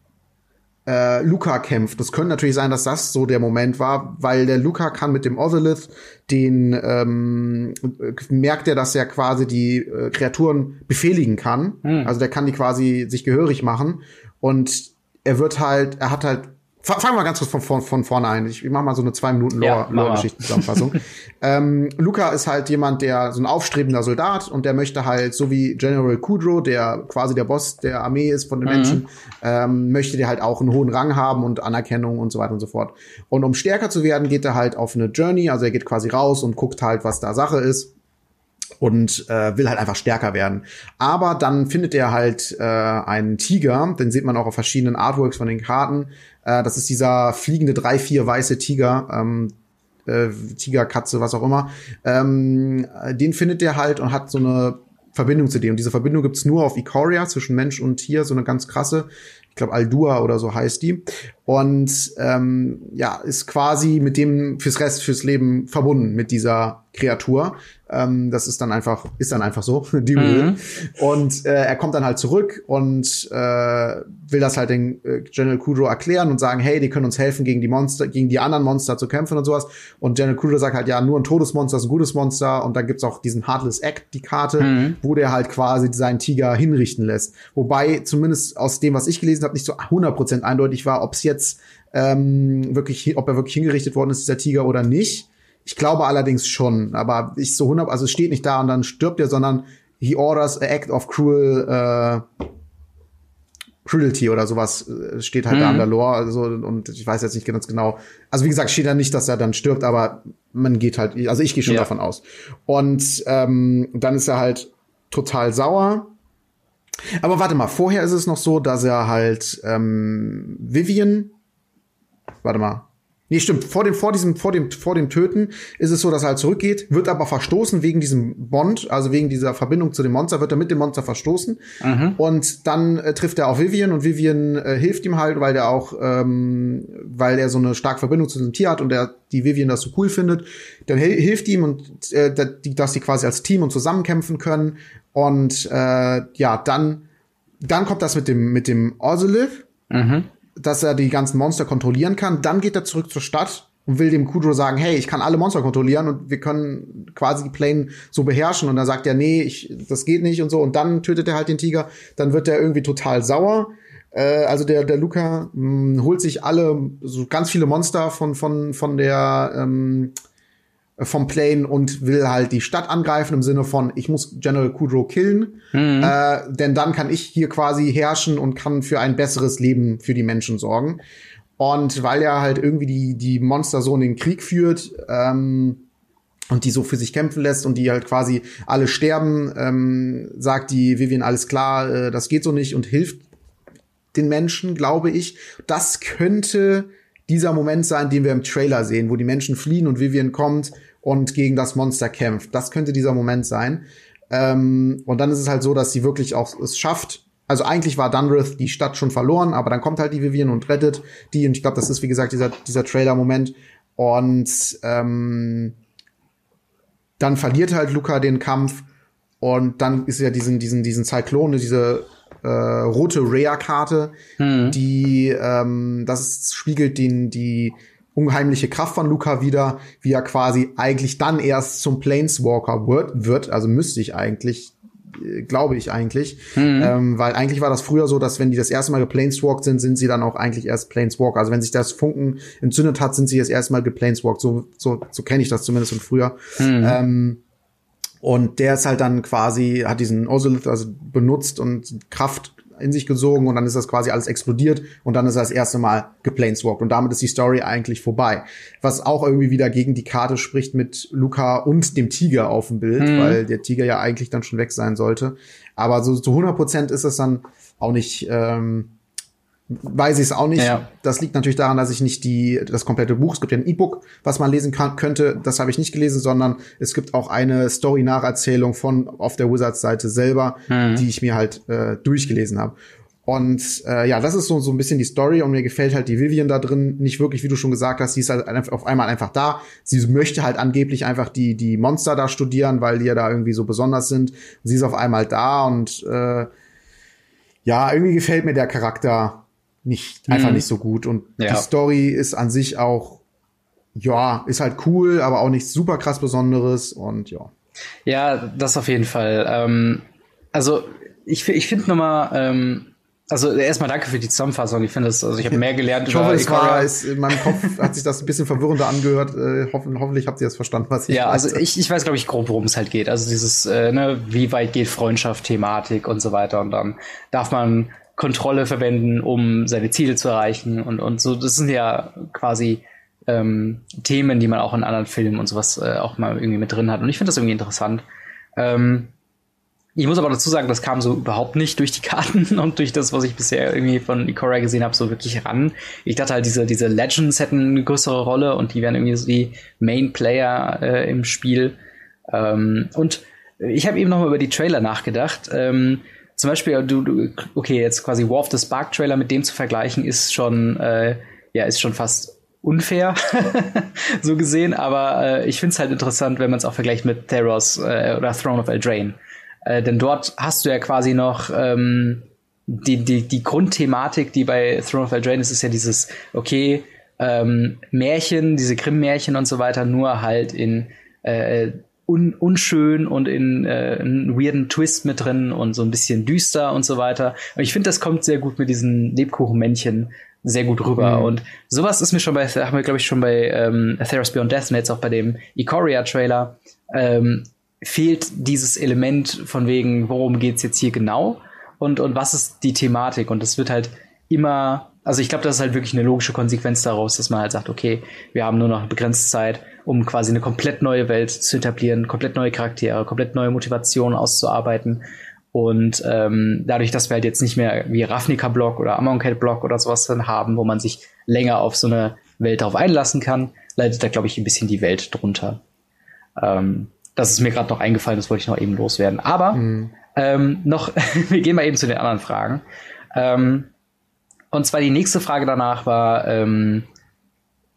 äh, Luca kämpft. Das könnte natürlich sein, dass das so der Moment war, weil der Luca kann mit dem Othelith den ähm, merkt er, dass er quasi die äh, Kreaturen befehligen kann. Hm. Also der kann die quasi sich gehörig machen und er wird halt, er hat halt Fangen wir ganz kurz von, von, von vorne ein. Ich, mache mal so eine zwei Minuten Lore-Geschichten-Zusammenfassung. ähm, Luca ist halt jemand, der so ein aufstrebender Soldat und der möchte halt, so wie General Kudrow, der quasi der Boss der Armee ist von den mhm. Menschen, ähm, möchte der halt auch einen hohen Rang haben und Anerkennung und so weiter und so fort. Und um stärker zu werden, geht er halt auf eine Journey, also er geht quasi raus und guckt halt, was da Sache ist und äh, will halt einfach stärker werden. Aber dann findet er halt äh, einen Tiger, den sieht man auch auf verschiedenen Artworks von den Karten. Äh, das ist dieser fliegende drei, vier weiße Tiger, ähm, äh, Tiger, Katze, was auch immer. Ähm, den findet er halt und hat so eine Verbindung zu dem. Und diese Verbindung gibt's nur auf Ikoria zwischen Mensch und Tier, so eine ganz krasse. Ich glaube, Aldua oder so heißt die. Und ähm, ja, ist quasi mit dem fürs Rest, fürs Leben verbunden mit dieser Kreatur. Ähm, das ist dann einfach, ist dann einfach so, die mhm. Und äh, er kommt dann halt zurück und äh, will das halt den äh, General Kudrow erklären und sagen, hey, die können uns helfen, gegen die Monster, gegen die anderen Monster zu kämpfen und sowas. Und General Kudrow sagt halt, ja, nur ein Todesmonster ist ein gutes Monster. Und dann gibt's auch diesen Heartless Act, die Karte, mhm. wo der halt quasi seinen Tiger hinrichten lässt. Wobei, zumindest aus dem, was ich gelesen habe, nicht so 100% eindeutig war, ob es jetzt ähm, wirklich, ob er wirklich hingerichtet worden ist, dieser Tiger oder nicht. Ich glaube allerdings schon, aber ich so 100, also es steht nicht da und dann stirbt er, sondern he orders a act of cruel äh, cruelty oder sowas äh, steht halt mhm. da an der Lore, also und ich weiß jetzt nicht ganz genau. Also wie gesagt, steht da nicht, dass er dann stirbt, aber man geht halt, also ich gehe schon ja. davon aus. Und ähm, dann ist er halt total sauer. Aber warte mal, vorher ist es noch so, dass er halt ähm, Vivian, warte mal, Nee, stimmt. Vor dem, vor diesem, vor dem, vor dem Töten ist es so, dass er halt zurückgeht, wird aber verstoßen wegen diesem Bond, also wegen dieser Verbindung zu dem Monster, wird er mit dem Monster verstoßen. Mhm. Und dann äh, trifft er auf Vivian und Vivian äh, hilft ihm halt, weil der auch, ähm, weil er so eine starke Verbindung zu diesem Tier hat und der, die Vivian das so cool findet. Dann hilft ihm und äh, dass sie quasi als Team und zusammenkämpfen können. Und äh, ja, dann, dann kommt das mit dem, mit dem Orzolith. Mhm dass er die ganzen Monster kontrollieren kann. Dann geht er zurück zur Stadt und will dem Kudro sagen, hey, ich kann alle Monster kontrollieren und wir können quasi die Plane so beherrschen. Und dann sagt er, nee, ich, das geht nicht und so. Und dann tötet er halt den Tiger. Dann wird er irgendwie total sauer. Äh, also der, der Luca mh, hm, holt sich alle, so ganz viele Monster von, von, von der, ähm, vom Plane und will halt die Stadt angreifen im Sinne von, ich muss General Kudrow killen, mhm. äh, denn dann kann ich hier quasi herrschen und kann für ein besseres Leben für die Menschen sorgen. Und weil er halt irgendwie die, die Monster so in den Krieg führt, ähm, und die so für sich kämpfen lässt und die halt quasi alle sterben, ähm, sagt die Vivian alles klar, äh, das geht so nicht und hilft den Menschen, glaube ich. Das könnte dieser Moment sein, den wir im Trailer sehen, wo die Menschen fliehen und Vivian kommt und gegen das Monster kämpft. Das könnte dieser Moment sein. Ähm, und dann ist es halt so, dass sie wirklich auch es schafft. Also eigentlich war Dunrith die Stadt schon verloren, aber dann kommt halt die Vivian und rettet die. Und ich glaube, das ist wie gesagt dieser dieser Trailer-Moment. Und ähm, dann verliert halt Luca den Kampf und dann ist ja diesen, diesen, diesen Zyklone, diese äh, rote Rare-Karte, mhm. die ähm, das spiegelt den, die unheimliche Kraft von Luca wieder, wie er quasi eigentlich dann erst zum Planeswalker wird, wird also müsste ich eigentlich äh, glaube ich eigentlich. Mhm. Ähm, weil eigentlich war das früher so, dass wenn die das erste Mal geplaneswalkt sind, sind sie dann auch eigentlich erst Planeswalker. Also wenn sich das Funken entzündet hat, sind sie das erste Mal geplaneswalkt. So, so, so kenne ich das zumindest von früher. Mhm. Ähm, und der ist halt dann quasi, hat diesen Ozolith also benutzt und Kraft in sich gesogen und dann ist das quasi alles explodiert und dann ist er das erste Mal geplaneswalkt und damit ist die Story eigentlich vorbei. Was auch irgendwie wieder gegen die Karte spricht mit Luca und dem Tiger auf dem Bild, mhm. weil der Tiger ja eigentlich dann schon weg sein sollte. Aber so zu 100 Prozent ist es dann auch nicht, ähm, weiß ich es auch nicht. Ja. Das liegt natürlich daran, dass ich nicht die das komplette Buch, es gibt ja ein E-Book, was man lesen kann, könnte, das habe ich nicht gelesen, sondern es gibt auch eine Story-Nacherzählung von auf der Wizards-Seite selber, mhm. die ich mir halt äh, durchgelesen habe. Und äh, ja, das ist so, so ein bisschen die Story und mir gefällt halt die Vivian da drin nicht wirklich, wie du schon gesagt hast, sie ist halt auf einmal einfach da. Sie möchte halt angeblich einfach die, die Monster da studieren, weil die ja da irgendwie so besonders sind. sie ist auf einmal da und äh, ja, irgendwie gefällt mir der Charakter nicht, einfach mhm. nicht so gut. Und ja. die Story ist an sich auch, ja, ist halt cool, aber auch nichts super krass Besonderes und ja. Ja, das auf jeden Fall. Ähm, also ich, ich finde nochmal, ähm, also erstmal danke für die Zusammenfassung. Ich finde das, also ich habe mehr gelernt. Ich hoffe, es war, ist, in meinem Kopf hat sich das ein bisschen verwirrender angehört. Äh, hoffen, hoffentlich habt ihr das verstanden, was ich Ja, meinte. also ich, ich weiß, glaube ich, grob, worum es halt geht. Also dieses, äh, ne, wie weit geht Freundschaft, Thematik und so weiter. Und dann darf man Kontrolle verwenden, um seine Ziele zu erreichen und, und so. Das sind ja quasi ähm, Themen, die man auch in anderen Filmen und sowas äh, auch mal irgendwie mit drin hat. Und ich finde das irgendwie interessant. Ähm, ich muss aber dazu sagen, das kam so überhaupt nicht durch die Karten und durch das, was ich bisher irgendwie von Ikora gesehen habe, so wirklich ran. Ich dachte halt, diese, diese Legends hätten eine größere Rolle und die wären irgendwie so die Main Player äh, im Spiel. Ähm, und ich habe eben noch mal über die Trailer nachgedacht. Ähm, zum Beispiel, du, du, okay, jetzt quasi War of the Spark Trailer mit dem zu vergleichen, ist schon, äh, ja, ist schon fast unfair, so gesehen, aber äh, ich finde es halt interessant, wenn man es auch vergleicht mit Theros äh, oder Throne of Eldraine. Äh, denn dort hast du ja quasi noch ähm, die, die, die Grundthematik, die bei Throne of Eldraine ist, ist ja dieses, okay, ähm, Märchen, diese Grimm-Märchen und so weiter, nur halt in äh, un unschön und in äh, einen weirden Twist mit drin und so ein bisschen düster und so weiter. Und ich finde, das kommt sehr gut mit diesen Lebkuchenmännchen sehr gut rüber. Mhm. Und sowas ist mir schon bei, haben wir, glaube ich, schon bei ähm, Theros Beyond Death und jetzt auch bei dem Ikoria-Trailer, ähm, fehlt dieses Element von wegen, worum geht's jetzt hier genau und, und was ist die Thematik. Und das wird halt immer, also ich glaube, das ist halt wirklich eine logische Konsequenz daraus, dass man halt sagt, okay, wir haben nur noch eine begrenzte Zeit um quasi eine komplett neue Welt zu etablieren, komplett neue Charaktere, komplett neue Motivationen auszuarbeiten. Und ähm, dadurch, dass wir halt jetzt nicht mehr wie Ravnica-Block oder Amonkhet-Block oder sowas dann haben, wo man sich länger auf so eine Welt darauf einlassen kann, leidet da, glaube ich, ein bisschen die Welt drunter. Ähm, das ist mir gerade noch eingefallen, das wollte ich noch eben loswerden. Aber mhm. ähm, noch, wir gehen mal eben zu den anderen Fragen. Ähm, und zwar die nächste Frage danach war, ähm,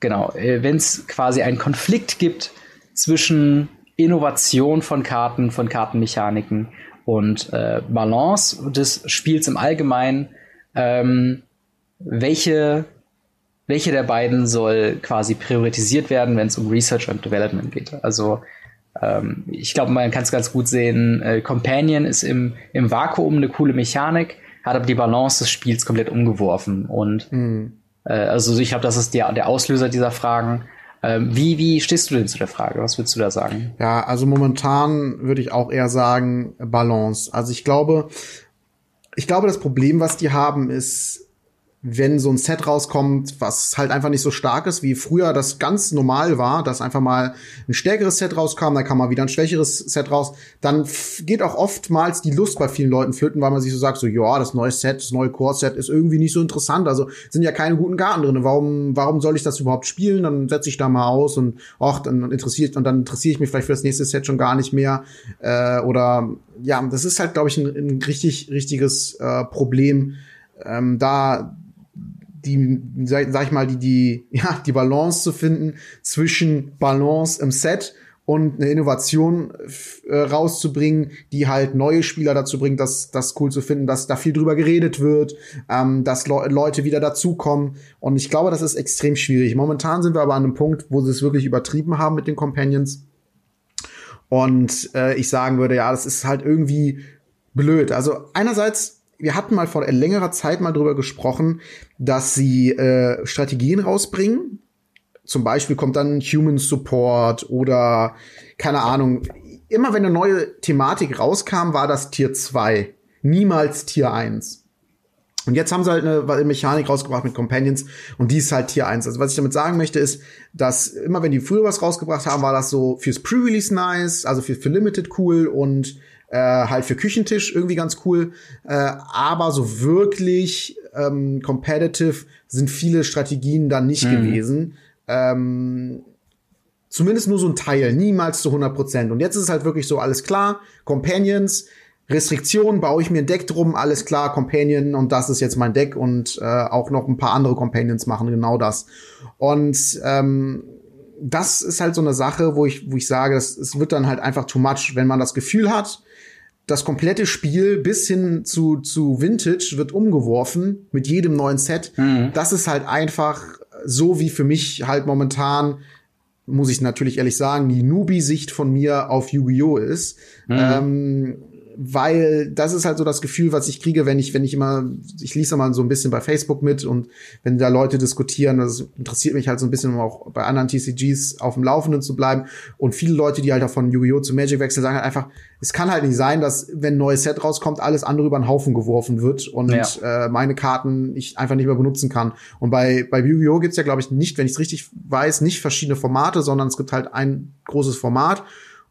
genau, äh, wenn es quasi einen Konflikt gibt zwischen Innovation von Karten, von Kartenmechaniken und äh, Balance des Spiels im Allgemeinen, ähm, welche, welche der beiden soll quasi priorisiert werden, wenn es um Research und Development geht? Also ähm, ich glaube, man kann es ganz gut sehen, äh, Companion ist im, im Vakuum eine coole Mechanik, hat aber die Balance des Spiels komplett umgeworfen und mhm äh, also ich glaube, das ist der, der Auslöser dieser Fragen. Ähm, wie, wie stehst du denn zu der Frage? Was würdest du da sagen? Ja, also momentan würde ich auch eher sagen Balance. Also ich glaube, ich glaube, das Problem, was die haben, ist, wenn so ein Set rauskommt, was halt einfach nicht so stark ist, wie früher das ganz normal war, dass einfach mal ein stärkeres Set rauskam, dann kam mal wieder ein schwächeres Set raus, dann geht auch oftmals die Lust bei vielen Leuten flöten, weil man sich so sagt, so, ja, das neue Set, das neue Core-Set ist irgendwie nicht so interessant, also sind ja keine guten Karten drin, warum, warum soll ich das überhaupt spielen? Dann setze ich da mal aus und, ach, dann interessiert, und dann interessiere ich mich vielleicht für das nächste Set schon gar nicht mehr, äh, oder, ja, das ist halt, glaube ich, ein, ein richtig, richtiges äh, Problem, ähm, da die, sag, sag ich mal, die, die, ja, die Balance zu finden zwischen Balance im Set und eine Innovation äh, rauszubringen, die halt neue Spieler dazu bringt, das, das cool zu finden, dass da viel drüber geredet wird, ähm, dass Le Leute wieder dazukommen. Und ich glaube, das ist extrem schwierig. Momentan sind wir aber an einem Punkt, wo sie es wirklich übertrieben haben mit den Companions. Und äh, ich sagen würde, ja, das ist halt irgendwie blöd. Also einerseits wir hatten mal vor längerer Zeit mal drüber gesprochen, dass sie äh, Strategien rausbringen. Zum Beispiel kommt dann Human Support oder keine Ahnung. Immer wenn eine neue Thematik rauskam, war das Tier 2. Niemals Tier 1. Und jetzt haben sie halt eine Mechanik rausgebracht mit Companions und die ist halt Tier 1. Also was ich damit sagen möchte ist, dass immer wenn die früher was rausgebracht haben, war das so fürs Pre-Release nice, also für, für Limited cool und äh, halt für Küchentisch irgendwie ganz cool. Äh, aber so wirklich ähm, competitive sind viele Strategien dann nicht mhm. gewesen. Ähm, zumindest nur so ein Teil, niemals zu 100 Prozent. Und jetzt ist es halt wirklich so, alles klar, Companions, Restriktionen, baue ich mir ein Deck drum, alles klar, Companion und das ist jetzt mein Deck und äh, auch noch ein paar andere Companions machen genau das. Und ähm, das ist halt so eine Sache, wo ich, wo ich sage, es wird dann halt einfach too much, wenn man das Gefühl hat, das komplette Spiel bis hin zu, zu Vintage wird umgeworfen mit jedem neuen Set. Mhm. Das ist halt einfach so wie für mich halt momentan, muss ich natürlich ehrlich sagen, die Newbie-Sicht von mir auf Yu-Gi-Oh! ist. Mhm. Ähm, weil das ist halt so das Gefühl, was ich kriege, wenn ich, wenn ich immer, ich lese mal so ein bisschen bei Facebook mit und wenn da Leute diskutieren, das interessiert mich halt so ein bisschen, um auch bei anderen TCGs auf dem Laufenden zu bleiben. Und viele Leute, die halt auch von Yu-Gi-Oh! zu Magic wechseln, sagen halt einfach, es kann halt nicht sein, dass, wenn ein neues Set rauskommt, alles andere über den Haufen geworfen wird und ja. äh, meine Karten ich einfach nicht mehr benutzen kann. Und bei, bei Yu-Gi-Oh! gibt's ja, glaube ich, nicht, wenn ich es richtig weiß, nicht verschiedene Formate, sondern es gibt halt ein großes Format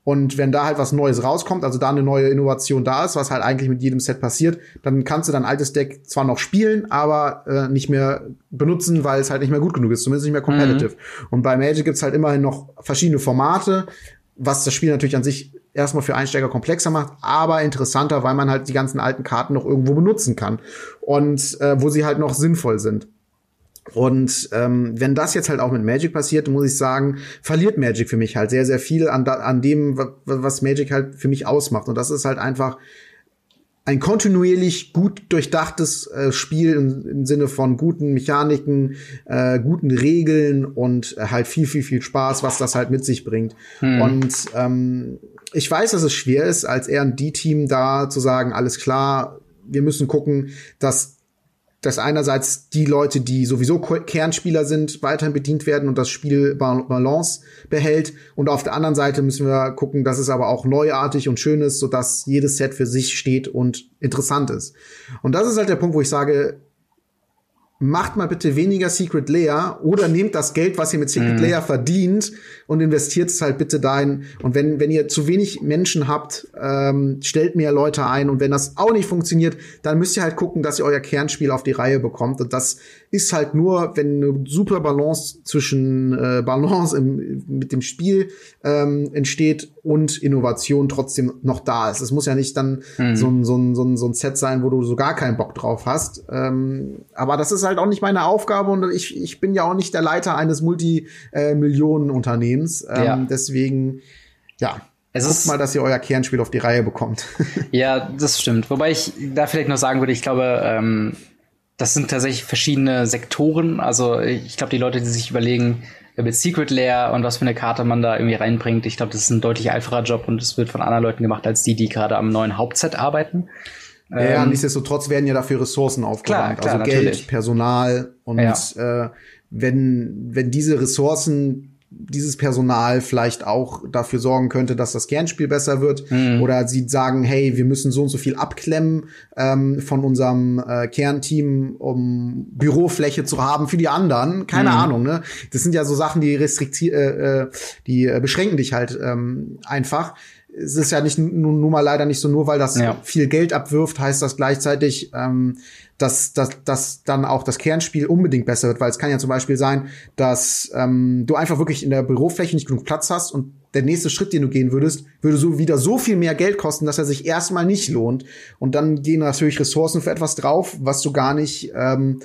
und wenn da halt was Neues rauskommt, also da eine neue Innovation da ist, was halt eigentlich mit jedem Set passiert, dann kannst du dein altes Deck zwar noch spielen, aber äh, nicht mehr benutzen, weil es halt nicht mehr gut genug ist, zumindest nicht mehr competitive. Mhm. Und bei Magic gibt's halt immerhin noch verschiedene Formate, was das Spiel natürlich an sich erstmal für Einsteiger komplexer macht, aber interessanter, weil man halt die ganzen alten Karten noch irgendwo benutzen kann und äh, wo sie halt noch sinnvoll sind. Und ähm, wenn das jetzt halt auch mit Magic passiert, muss ich sagen, verliert Magic für mich halt sehr, sehr viel an, an dem, was Magic halt für mich ausmacht. Und das ist halt einfach ein kontinuierlich gut durchdachtes äh, Spiel im, im, Sinne von guten Mechaniken, äh, guten Regeln und äh, halt viel, viel, viel Spaß, was das halt mit sich bringt. Hm. Und ähm, ich weiß, dass es schwer ist, als R&D-Team da zu sagen, alles klar, wir müssen gucken, dass dass einerseits die Leute, die sowieso Kernspieler sind, weiterhin bedient werden und das Spiel Balance behält. Und auf der anderen Seite müssen wir gucken, dass es aber auch neuartig und schön ist, sodass jedes Set für sich steht und interessant ist. Und das ist halt der Punkt, wo ich sage, macht mal bitte weniger Secret Layer oder nehmt das Geld, was ihr mit Secret mhm. Layer verdient und investiert es halt bitte dahin. Und wenn, wenn ihr zu wenig Menschen habt, ähm, stellt mehr Leute ein. Und wenn das auch nicht funktioniert, dann müsst ihr halt gucken, dass ihr euer Kernspiel auf die Reihe bekommt. Und das ist halt nur, wenn eine super Balance zwischen äh, Balance im, mit dem Spiel ähm, entsteht und Innovation trotzdem noch da ist. Es muss ja nicht dann mhm. so, ein, so, ein, so, ein, so ein Set sein, wo du so gar keinen Bock drauf hast. Ähm, aber das ist halt auch nicht meine Aufgabe und ich, ich bin ja auch nicht der Leiter eines Multimillionen-Unternehmens. Ähm, ja. Deswegen, ja, es Guckt mal, dass ihr euer Kernspiel auf die Reihe bekommt. ja, das stimmt. Wobei ich da vielleicht noch sagen würde, ich glaube, ähm, das sind tatsächlich verschiedene Sektoren. Also ich glaube, die Leute, die sich überlegen, mit Secret Layer und was für eine Karte man da irgendwie reinbringt, ich glaube, das ist ein deutlich einfacher Job und es wird von anderen Leuten gemacht, als die, die gerade am neuen Hauptset arbeiten. Ja, ähm, nichtsdestotrotz werden ja dafür Ressourcen aufgewandt. also Geld, natürlich. Personal und ja. äh, wenn, wenn diese Ressourcen dieses Personal vielleicht auch dafür sorgen könnte, dass das Kernspiel besser wird. Mhm. Oder sie sagen, hey, wir müssen so und so viel abklemmen ähm, von unserem äh, Kernteam, um Bürofläche zu haben für die anderen. Keine mhm. Ahnung, ne? Das sind ja so Sachen, die restriktieren, äh, äh, die äh, beschränken dich halt ähm, einfach es ist ja nicht nun, nun mal leider nicht so, nur weil das ja. viel Geld abwirft, heißt das gleichzeitig, ähm, dass, dass, dass dann auch das Kernspiel unbedingt besser wird, weil es kann ja zum Beispiel sein, dass ähm, du einfach wirklich in der Bürofläche nicht genug Platz hast und der nächste Schritt, den du gehen würdest, würde so wieder so viel mehr Geld kosten, dass er sich erstmal nicht lohnt. Und dann gehen natürlich Ressourcen für etwas drauf, was du gar nicht ähm,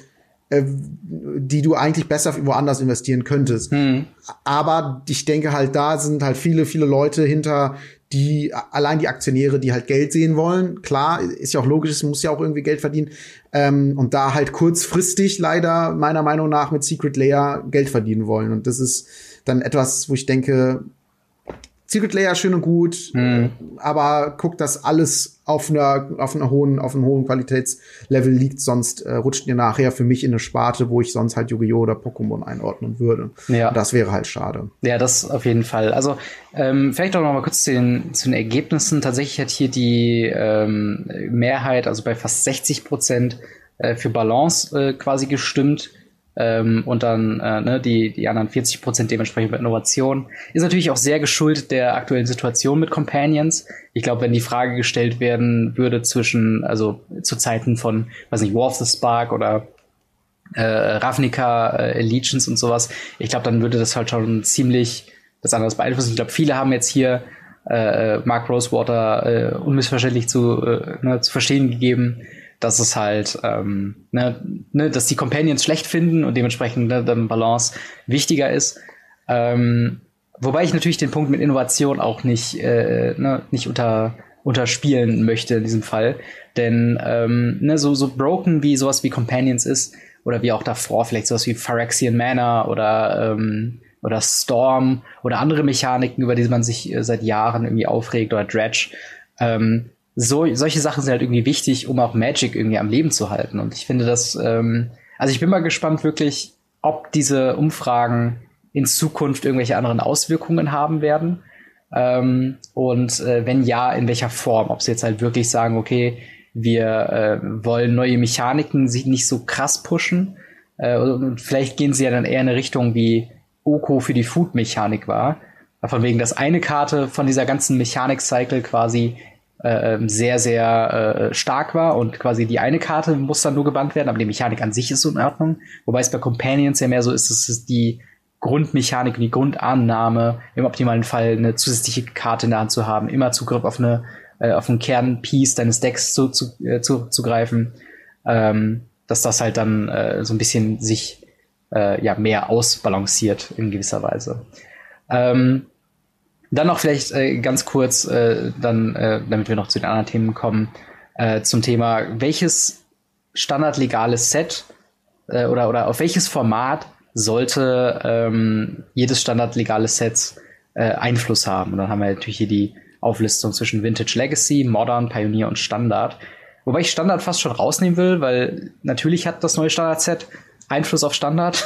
äh, die du eigentlich besser woanders investieren könntest. Hm. Aber ich denke halt, da sind halt viele, viele Leute hinter, die allein die Aktionäre, die halt Geld sehen wollen. Klar, ist ja auch logisch, es muss ja auch irgendwie Geld verdienen. Ähm, und da halt kurzfristig leider meiner Meinung nach mit Secret Layer Geld verdienen wollen. Und das ist dann etwas, wo ich denke, Secret Layer schön und gut, mhm. aber guckt, dass alles auf einer, auf einer hohen, auf einem hohen Qualitätslevel liegt, sonst äh, rutscht ihr nachher für mich in eine Sparte, wo ich sonst halt Yu-Gi-Oh! oder Pokémon einordnen würde. Ja. Und das wäre halt schade. Ja, das auf jeden Fall. Also, ähm, vielleicht auch noch mal kurz zu den, zu den Ergebnissen. Tatsächlich hat hier die ähm, Mehrheit, also bei fast 60 Prozent, äh, für Balance äh, quasi gestimmt ähm, und dann äh, ne, die, die anderen 40 Prozent dementsprechend bei Innovation. Ist natürlich auch sehr geschuldet der aktuellen Situation mit Companions. Ich glaube, wenn die Frage gestellt werden würde zwischen, also zu Zeiten von, weiß nicht, War of the Spark oder äh, Ravnica äh, Allegiance und sowas, ich glaube, dann würde das halt schon ziemlich das anderes beeinflussen. Ich glaube, viele haben jetzt hier äh, Mark Rosewater äh, unmissverständlich zu, äh, ne, zu verstehen gegeben, dass es halt, ähm, ne, ne, dass die Companions schlecht finden und dementsprechend ne, dann Balance wichtiger ist. Ähm, wobei ich natürlich den Punkt mit Innovation auch nicht, äh, ne, nicht unter, unterspielen möchte in diesem Fall. Denn ähm, ne, so, so broken wie sowas wie Companions ist, oder wie auch davor, vielleicht sowas wie Phyrexian Manor oder, ähm, oder Storm oder andere Mechaniken, über die man sich äh, seit Jahren irgendwie aufregt, oder Dredge, ähm, so, solche Sachen sind halt irgendwie wichtig, um auch Magic irgendwie am Leben zu halten. Und ich finde das, ähm, also ich bin mal gespannt wirklich, ob diese Umfragen in Zukunft irgendwelche anderen Auswirkungen haben werden. Ähm, und äh, wenn ja, in welcher Form? Ob sie jetzt halt wirklich sagen, okay, wir äh, wollen neue Mechaniken sich nicht so krass pushen. Äh, und vielleicht gehen sie ja dann eher in eine Richtung wie Oko für die Food-Mechanik war. Von wegen, dass eine Karte von dieser ganzen Mechanik-Cycle quasi äh, ähm, sehr, sehr äh, stark war und quasi die eine Karte muss dann nur gebannt werden, aber die Mechanik an sich ist so in Ordnung. Wobei es bei Companions ja mehr so ist, dass es die Grundmechanik und die Grundannahme, im optimalen Fall eine zusätzliche Karte in der Hand zu haben, immer Zugriff auf eine äh, auf einen Kernpiece deines Decks zu, zu, äh, zu, zu greifen, ähm, dass das halt dann äh, so ein bisschen sich äh, ja mehr ausbalanciert in gewisser Weise. Ähm, dann noch vielleicht äh, ganz kurz, äh, dann, äh, damit wir noch zu den anderen Themen kommen, äh, zum Thema, welches standardlegales Set äh, oder, oder auf welches Format sollte ähm, jedes standardlegale Set äh, Einfluss haben? Und dann haben wir natürlich hier die Auflistung zwischen Vintage Legacy, Modern, Pioneer und Standard. Wobei ich Standard fast schon rausnehmen will, weil natürlich hat das neue Standard-Set Einfluss auf Standard.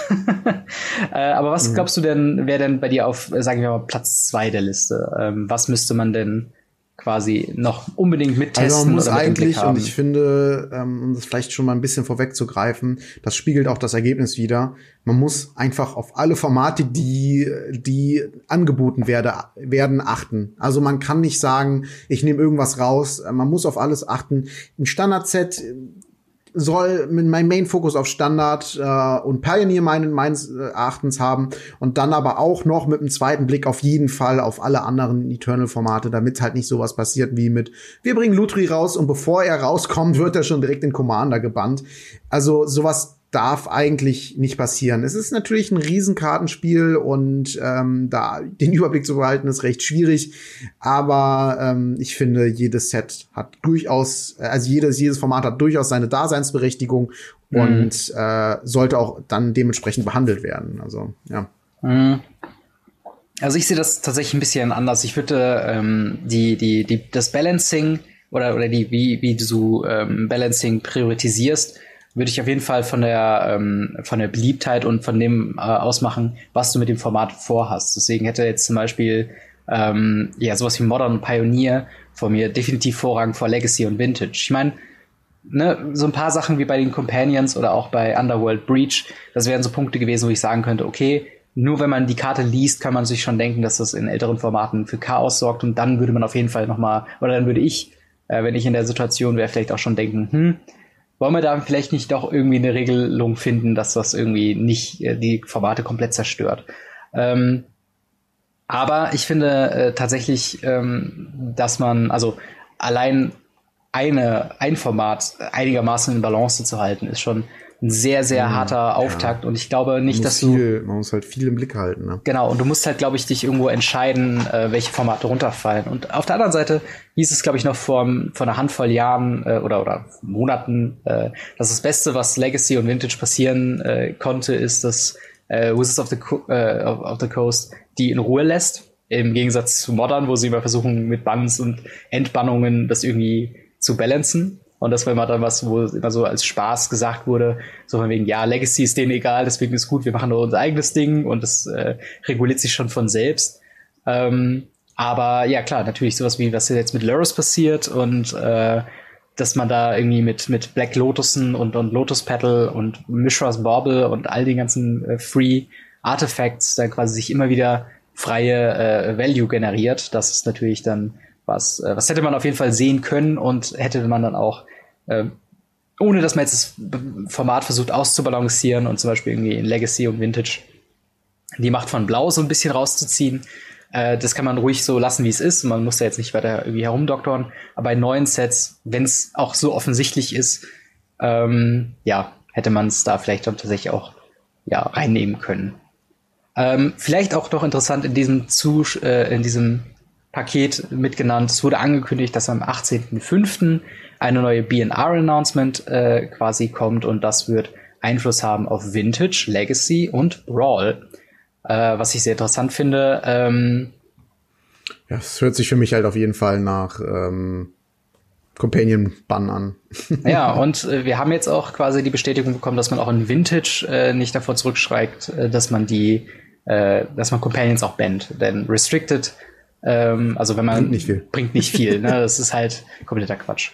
äh, aber was mhm. glaubst du denn, wäre denn bei dir auf, sagen wir mal, Platz zwei der Liste? Ähm, was müsste man denn quasi noch unbedingt mittesten? Also man muss eigentlich, und ich finde, ähm, um das vielleicht schon mal ein bisschen vorwegzugreifen, das spiegelt auch das Ergebnis wieder. Man muss einfach auf alle Formate, die, die angeboten werde, werden, achten. Also man kann nicht sagen, ich nehme irgendwas raus. Man muss auf alles achten. Ein Standard-Set soll mit meinem Main-Fokus auf Standard äh, und Pioneer meinen, meines Erachtens haben und dann aber auch noch mit einem zweiten Blick auf jeden Fall auf alle anderen Eternal-Formate, damit halt nicht sowas passiert wie mit, wir bringen Lutri raus und bevor er rauskommt, wird er schon direkt in Commander gebannt. Also sowas darf eigentlich nicht passieren. Es ist natürlich ein Riesenkartenspiel und ähm, da den Überblick zu behalten ist recht schwierig. Aber ähm, ich finde, jedes Set hat durchaus, also jedes jedes Format hat durchaus seine Daseinsberechtigung mhm. und äh, sollte auch dann dementsprechend behandelt werden. Also ja. Mhm. Also ich sehe das tatsächlich ein bisschen anders. Ich würde ähm, die die die das Balancing oder oder die wie wie du ähm, Balancing priorisierst würde ich auf jeden Fall von der, ähm, von der Beliebtheit und von dem äh, ausmachen, was du mit dem Format vorhast. Deswegen hätte jetzt zum Beispiel ähm, ja sowas wie Modern Pioneer vor mir definitiv Vorrang vor Legacy und Vintage. Ich meine, ne, so ein paar Sachen wie bei den Companions oder auch bei Underworld Breach, das wären so Punkte gewesen, wo ich sagen könnte, okay, nur wenn man die Karte liest, kann man sich schon denken, dass das in älteren Formaten für Chaos sorgt und dann würde man auf jeden Fall noch mal, oder dann würde ich, äh, wenn ich in der Situation wäre, vielleicht auch schon denken, hm, wollen wir da vielleicht nicht doch irgendwie eine Regelung finden, dass das irgendwie nicht äh, die Formate komplett zerstört. Ähm, aber ich finde äh, tatsächlich, ähm, dass man, also allein eine, ein Format einigermaßen in Balance zu halten, ist schon ein sehr, sehr mhm, harter Auftakt. Ja. Und ich glaube nicht, dass viel, du. Man muss halt viel im Blick halten. Ne? Genau, und du musst halt, glaube ich, dich irgendwo entscheiden, äh, welche Formate runterfallen. Und auf der anderen Seite hieß es, glaube ich, noch vor, vor einer Handvoll Jahren äh, oder, oder Monaten, äh, dass das Beste, was Legacy und Vintage passieren äh, konnte, ist, dass äh, Wizards of the, Co äh, of the Coast die in Ruhe lässt. Im Gegensatz zu Modern, wo sie immer versuchen, mit Bans und Entbannungen das irgendwie zu balancen. Und das war immer dann was, wo immer so als Spaß gesagt wurde, so von wegen, ja, Legacy ist denen egal, deswegen ist gut, wir machen nur unser eigenes Ding und das äh, reguliert sich schon von selbst. Ähm, aber ja, klar, natürlich sowas wie, was jetzt mit Lurus passiert und äh, dass man da irgendwie mit, mit Black Lotusen und, und Lotus Petal und Mishra's Bauble und all den ganzen äh, Free Artifacts dann quasi sich immer wieder freie äh, Value generiert. Das ist natürlich dann was, äh, was hätte man auf jeden Fall sehen können und hätte man dann auch äh, ohne dass man jetzt das Format versucht auszubalancieren und zum Beispiel irgendwie in Legacy und Vintage die Macht von Blau so ein bisschen rauszuziehen. Äh, das kann man ruhig so lassen, wie es ist. Man muss da jetzt nicht weiter irgendwie herumdoktern. Aber bei neuen Sets, wenn es auch so offensichtlich ist, ähm, ja, hätte man es da vielleicht dann tatsächlich auch ja, reinnehmen können. Ähm, vielleicht auch noch interessant in diesem, Zus äh, in diesem Paket mitgenannt. Es wurde angekündigt, dass am 18.05 eine neue BNR-Announcement äh, quasi kommt und das wird Einfluss haben auf Vintage, Legacy und Brawl. Äh, was ich sehr interessant finde. Ähm, ja, es hört sich für mich halt auf jeden Fall nach ähm, Companion-Bann an. ja, und äh, wir haben jetzt auch quasi die Bestätigung bekommen, dass man auch in Vintage äh, nicht davor zurückschreibt, äh, dass man die, äh, dass man Companions auch bannt. Denn Restricted, ähm, also wenn man bringt nicht viel, bringt nicht viel ne? das ist halt kompletter Quatsch.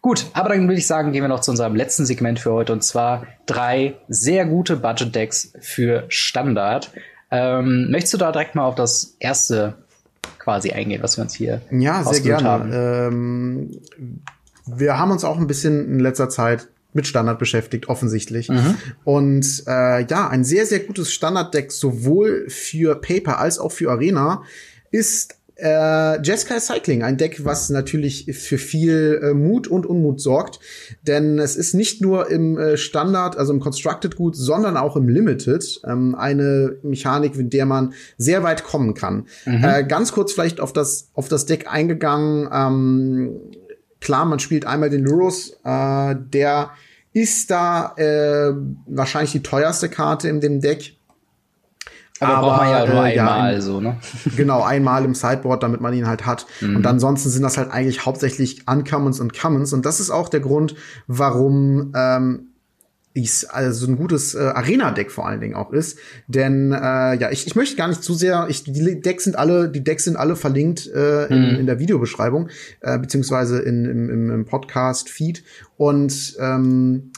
Gut, aber dann würde ich sagen, gehen wir noch zu unserem letzten Segment für heute und zwar drei sehr gute Budget-Decks für Standard. Ähm, möchtest du da direkt mal auf das erste quasi eingehen, was wir uns hier Ja, sehr gerne. Haben? Ähm, wir haben uns auch ein bisschen in letzter Zeit mit Standard beschäftigt, offensichtlich. Mhm. Und äh, ja, ein sehr, sehr gutes Standarddeck, sowohl für Paper als auch für Arena, ist äh, Jessica Cycling, ein Deck, was natürlich für viel äh, Mut und Unmut sorgt, denn es ist nicht nur im äh, Standard, also im Constructed gut, sondern auch im Limited ähm, eine Mechanik, mit der man sehr weit kommen kann. Mhm. Äh, ganz kurz vielleicht auf das auf das Deck eingegangen. Ähm, klar, man spielt einmal den Luros, äh, der ist da äh, wahrscheinlich die teuerste Karte in dem Deck aber, aber braucht man ja nur äh, einmal ja, so, ne? Genau, einmal im Sideboard, damit man ihn halt hat. Mhm. Und ansonsten sind das halt eigentlich hauptsächlich Uncommons und Commons. Und das ist auch der Grund, warum ähm, ich also ein gutes äh, Arena-Deck vor allen Dingen auch ist. Denn äh, ja, ich, ich möchte gar nicht zu sehr, ich, die Decks sind alle, die Decks sind alle verlinkt äh, in, mhm. in der Videobeschreibung, äh, beziehungsweise in, im, im Podcast-Feed. Und ähm,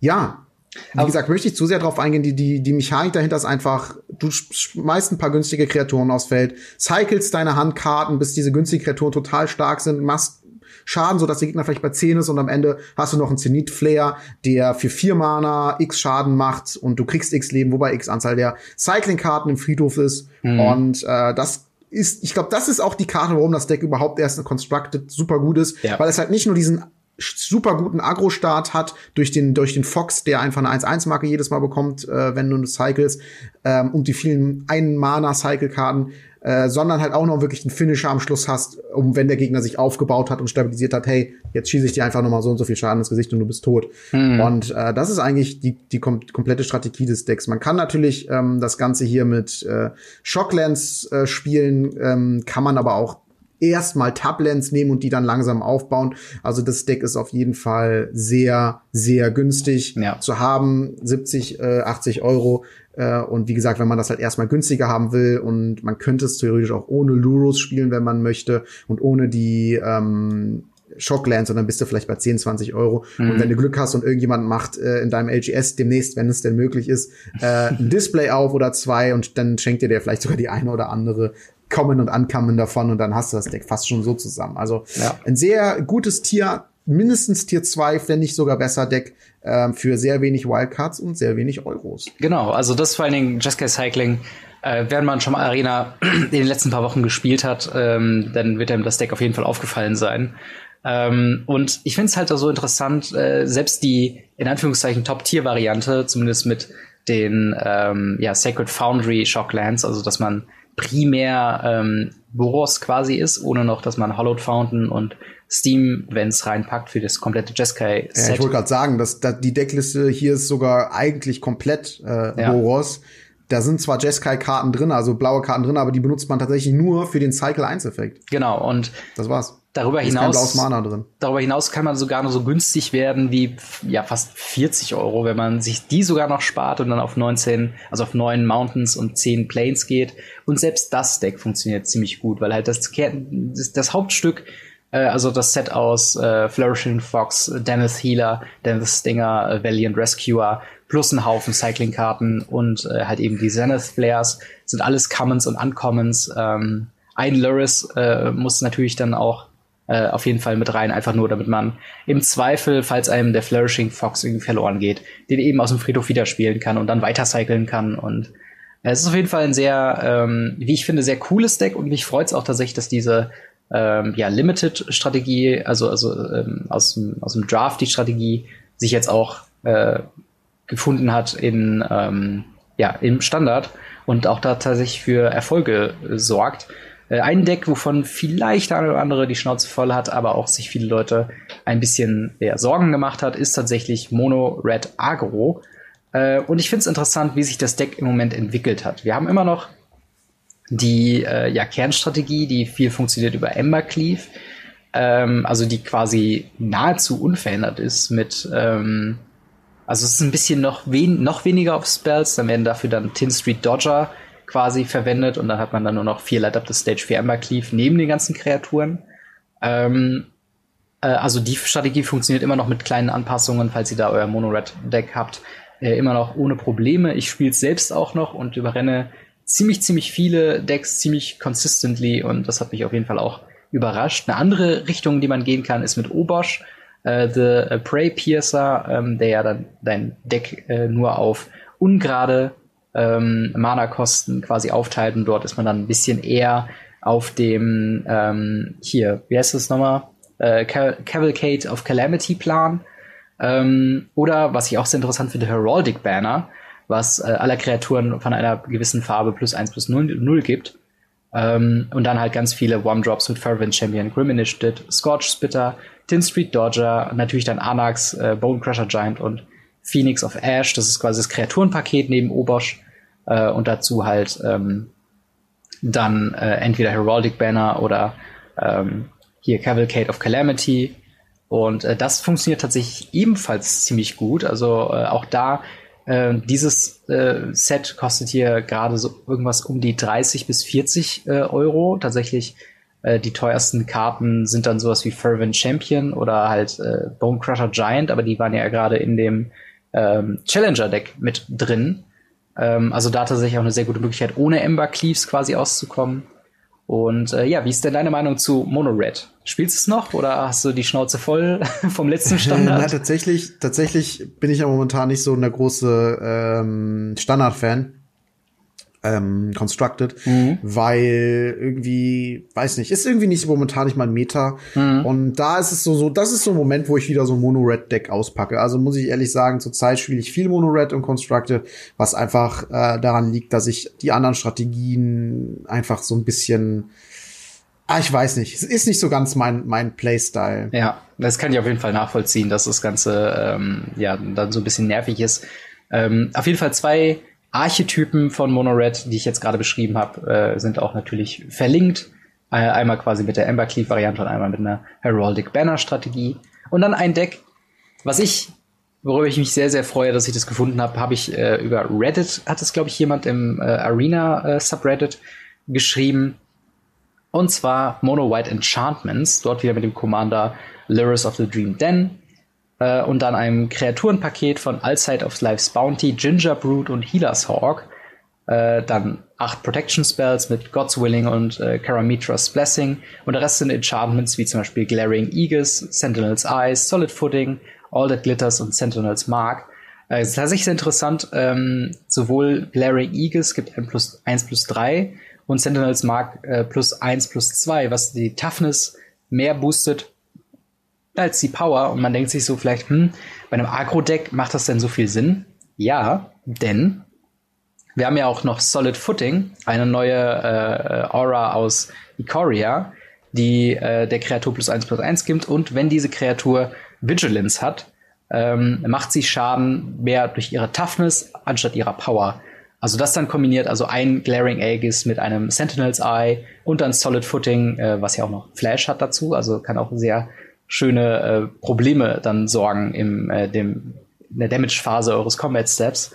ja, wie Aber gesagt, möchte ich zu sehr darauf eingehen, die, die, die Mechanik dahinter ist einfach, du schmeißt ein paar günstige Kreaturen aufs Feld, cycles deine Handkarten, bis diese günstigen Kreaturen total stark sind, machst Schaden, so dass der Gegner vielleicht bei 10 ist und am Ende hast du noch einen Zenit-Flair, der für vier Mana X Schaden macht und du kriegst X Leben, wobei X Anzahl der Cycling-Karten im Friedhof ist. Mhm. Und äh, das ist, ich glaube, das ist auch die Karte, warum das Deck überhaupt erst constructed super gut ist, ja. weil es halt nicht nur diesen super guten Agro-Start hat durch den durch den Fox, der einfach eine 1-1-Marke jedes Mal bekommt, äh, wenn du cycles ähm, und die vielen ein Mana Cycle Karten, äh, sondern halt auch noch wirklich einen Finisher am Schluss hast, um wenn der Gegner sich aufgebaut hat und stabilisiert hat, hey, jetzt schieße ich dir einfach noch mal so und so viel Schaden ins Gesicht und du bist tot. Mhm. Und äh, das ist eigentlich die die kom komplette Strategie des Decks. Man kann natürlich ähm, das ganze hier mit äh, Shocklands äh, spielen, ähm, kann man aber auch erstmal Tablands nehmen und die dann langsam aufbauen. Also das Deck ist auf jeden Fall sehr, sehr günstig ja. zu haben. 70, äh, 80 Euro. Äh, und wie gesagt, wenn man das halt erstmal günstiger haben will und man könnte es theoretisch auch ohne Luros spielen, wenn man möchte und ohne die ähm, Shocklands und dann bist du vielleicht bei 10, 20 Euro. Mhm. Und wenn du Glück hast und irgendjemand macht äh, in deinem LGS demnächst, wenn es denn möglich ist, äh, ein Display auf oder zwei und dann schenkt dir der vielleicht sogar die eine oder andere Kommen und Ankommen davon und dann hast du das Deck fast schon so zusammen. Also ja. ein sehr gutes Tier, mindestens Tier 2, wenn nicht sogar besser Deck äh, für sehr wenig Wildcards und sehr wenig Euros. Genau, also das vor allen Dingen Jeskai Cycling äh, während man schon mal Arena in den letzten paar Wochen gespielt hat, ähm, dann wird einem das Deck auf jeden Fall aufgefallen sein. Ähm, und ich finde es halt auch so interessant, äh, selbst die in Anführungszeichen Top-Tier-Variante, zumindest mit den ähm, ja, Sacred Foundry Shocklands, also dass man primär ähm, Boros quasi ist, ohne noch, dass man Hollowed Fountain und Steam Vents reinpackt für das komplette Jeskai Set. Ja, ich wollte gerade sagen, dass, dass die Deckliste hier ist sogar eigentlich komplett äh, ja. Boros. Da sind zwar Jeskai-Karten drin, also blaue Karten drin, aber die benutzt man tatsächlich nur für den Cycle 1-Effekt. Genau, und das war's. Darüber hinaus, darüber hinaus kann man sogar noch so günstig werden wie ja fast 40 Euro, wenn man sich die sogar noch spart und dann auf 19, also auf 9 Mountains und 10 Plains geht. Und selbst das Deck funktioniert ziemlich gut, weil halt das, das, das Hauptstück, äh, also das Set aus äh, Flourishing Fox, Dennis Healer, Dennis Stinger, äh, Valiant Rescuer, plus ein Haufen Cycling-Karten und äh, halt eben die Zenith Flares, sind alles Commons und Uncommons. Ähm, ein Luris äh, muss natürlich dann auch äh, auf jeden Fall mit rein, einfach nur, damit man im Zweifel, falls einem der Flourishing Fox irgendwie verloren geht, den eben aus dem Friedhof wieder spielen kann und dann weiter cyclen kann. Und äh, es ist auf jeden Fall ein sehr, ähm, wie ich finde, sehr cooles Deck und mich freut es auch tatsächlich, dass diese ähm, ja, Limited-Strategie, also, also ähm, aus, dem, aus dem Draft die Strategie, sich jetzt auch äh, gefunden hat in, ähm, ja, im Standard und auch da tatsächlich für Erfolge äh, sorgt. Äh, ein Deck, wovon vielleicht der eine oder andere die Schnauze voll hat, aber auch sich viele Leute ein bisschen ja, Sorgen gemacht hat, ist tatsächlich Mono Red Agro. Äh, und ich finde es interessant, wie sich das Deck im Moment entwickelt hat. Wir haben immer noch die äh, ja, Kernstrategie, die viel funktioniert über Ember Cleave, ähm, also die quasi nahezu unverändert ist mit ähm, also es ist ein bisschen noch, wen noch weniger auf Spells, dann werden dafür dann Tin Street Dodger quasi verwendet und dann hat man dann nur noch vier Light Up the Stage, vier Ember Cleave neben den ganzen Kreaturen. Ähm, äh, also die Strategie funktioniert immer noch mit kleinen Anpassungen, falls ihr da euer Mono-Red-Deck habt, äh, immer noch ohne Probleme. Ich spiele es selbst auch noch und überrenne ziemlich, ziemlich viele Decks ziemlich consistently und das hat mich auf jeden Fall auch überrascht. Eine andere Richtung, die man gehen kann, ist mit Obosch, äh, The Prey Piercer, ähm, der ja dann dein Deck äh, nur auf ungerade ähm, Mana-Kosten quasi aufteilt und dort ist man dann ein bisschen eher auf dem, ähm, hier, wie heißt das nochmal? Äh, Cavalcade of Calamity Plan. Ähm, oder, was ich auch sehr interessant finde, Heraldic Banner, was äh, aller Kreaturen von einer gewissen Farbe plus 1 plus 0, 0 gibt. Ähm, und dann halt ganz viele One-Drops mit Fervent Champion, Grim Initiative, Scorch Spitter, Tin Street Dodger, natürlich dann Anax, äh, Bone Crusher Giant und Phoenix of Ash. Das ist quasi das Kreaturenpaket neben Obosch. Äh, und dazu halt ähm, dann äh, entweder Heraldic Banner oder ähm, hier Cavalcade of Calamity. Und äh, das funktioniert tatsächlich ebenfalls ziemlich gut. Also äh, auch da, äh, dieses äh, Set kostet hier gerade so irgendwas um die 30 bis 40 äh, Euro. Tatsächlich äh, die teuersten Karten sind dann sowas wie Fervent Champion oder halt äh, Bone Crusher Giant, aber die waren ja gerade in dem ähm, Challenger Deck mit drin. Ähm, also da tatsächlich auch eine sehr gute Möglichkeit, ohne Ember Cleaves quasi auszukommen. Und äh, ja, wie ist denn deine Meinung zu Mono Red? Spielst du es noch oder hast du die Schnauze voll vom letzten Standard? Na, tatsächlich, tatsächlich bin ich ja momentan nicht so eine große ähm, Standard-Fan ähm, constructed, mhm. weil irgendwie, weiß nicht, ist irgendwie nicht momentan nicht mal ein Meta. Mhm. Und da ist es so, so, das ist so ein Moment, wo ich wieder so ein Mono-Red-Deck auspacke. Also muss ich ehrlich sagen, zurzeit spiele ich viel Mono-Red und Constructed, was einfach äh, daran liegt, dass ich die anderen Strategien einfach so ein bisschen Ah, ich weiß nicht. Es ist nicht so ganz mein, mein Playstyle. Ja, das kann ich auf jeden Fall nachvollziehen, dass das Ganze ähm, ja dann so ein bisschen nervig ist. Ähm, auf jeden Fall zwei Archetypen von Monored, die ich jetzt gerade beschrieben habe, äh, sind auch natürlich verlinkt Einmal quasi mit der Ember Cleave Variante und einmal mit einer Heraldic Banner Strategie. Und dann ein Deck, was ich, worüber ich mich sehr, sehr freue, dass ich das gefunden habe, habe ich äh, über Reddit, hat es, glaube ich, jemand im äh, Arena äh, Subreddit geschrieben. Und zwar Mono White Enchantments, dort wieder mit dem Commander Lyris of the Dream Den. Äh, und dann einem Kreaturenpaket von Allside of Life's Bounty, Ginger Brood und Healer's Hawk. Äh, dann acht Protection Spells mit God's Willing und äh, Karamitras Blessing. Und der Rest sind Enchantments wie zum Beispiel Glaring Aegis, Sentinel's Eyes, Solid Footing, All That Glitters und Sentinel's Mark. Äh, ist tatsächlich sehr interessant. Ähm, sowohl Glaring Aegis gibt 1 plus, 1 plus 3 und Sentinel's Mark äh, plus 1 plus 2, was die Toughness mehr boostet als die Power. Und man denkt sich so vielleicht, hm, bei einem Agro-Deck macht das denn so viel Sinn? Ja, denn wir haben ja auch noch Solid Footing, eine neue äh, Aura aus Ikoria, die äh, der Kreatur plus 1 plus 1 gibt. Und wenn diese Kreatur Vigilance hat, ähm, macht sie Schaden mehr durch ihre Toughness anstatt ihrer Power. Also das dann kombiniert, also ein Glaring Aegis mit einem Sentinel's Eye und dann Solid Footing, äh, was ja auch noch Flash hat dazu, also kann auch sehr schöne äh, Probleme dann sorgen im, äh, dem, in der Damage-Phase eures Combat Steps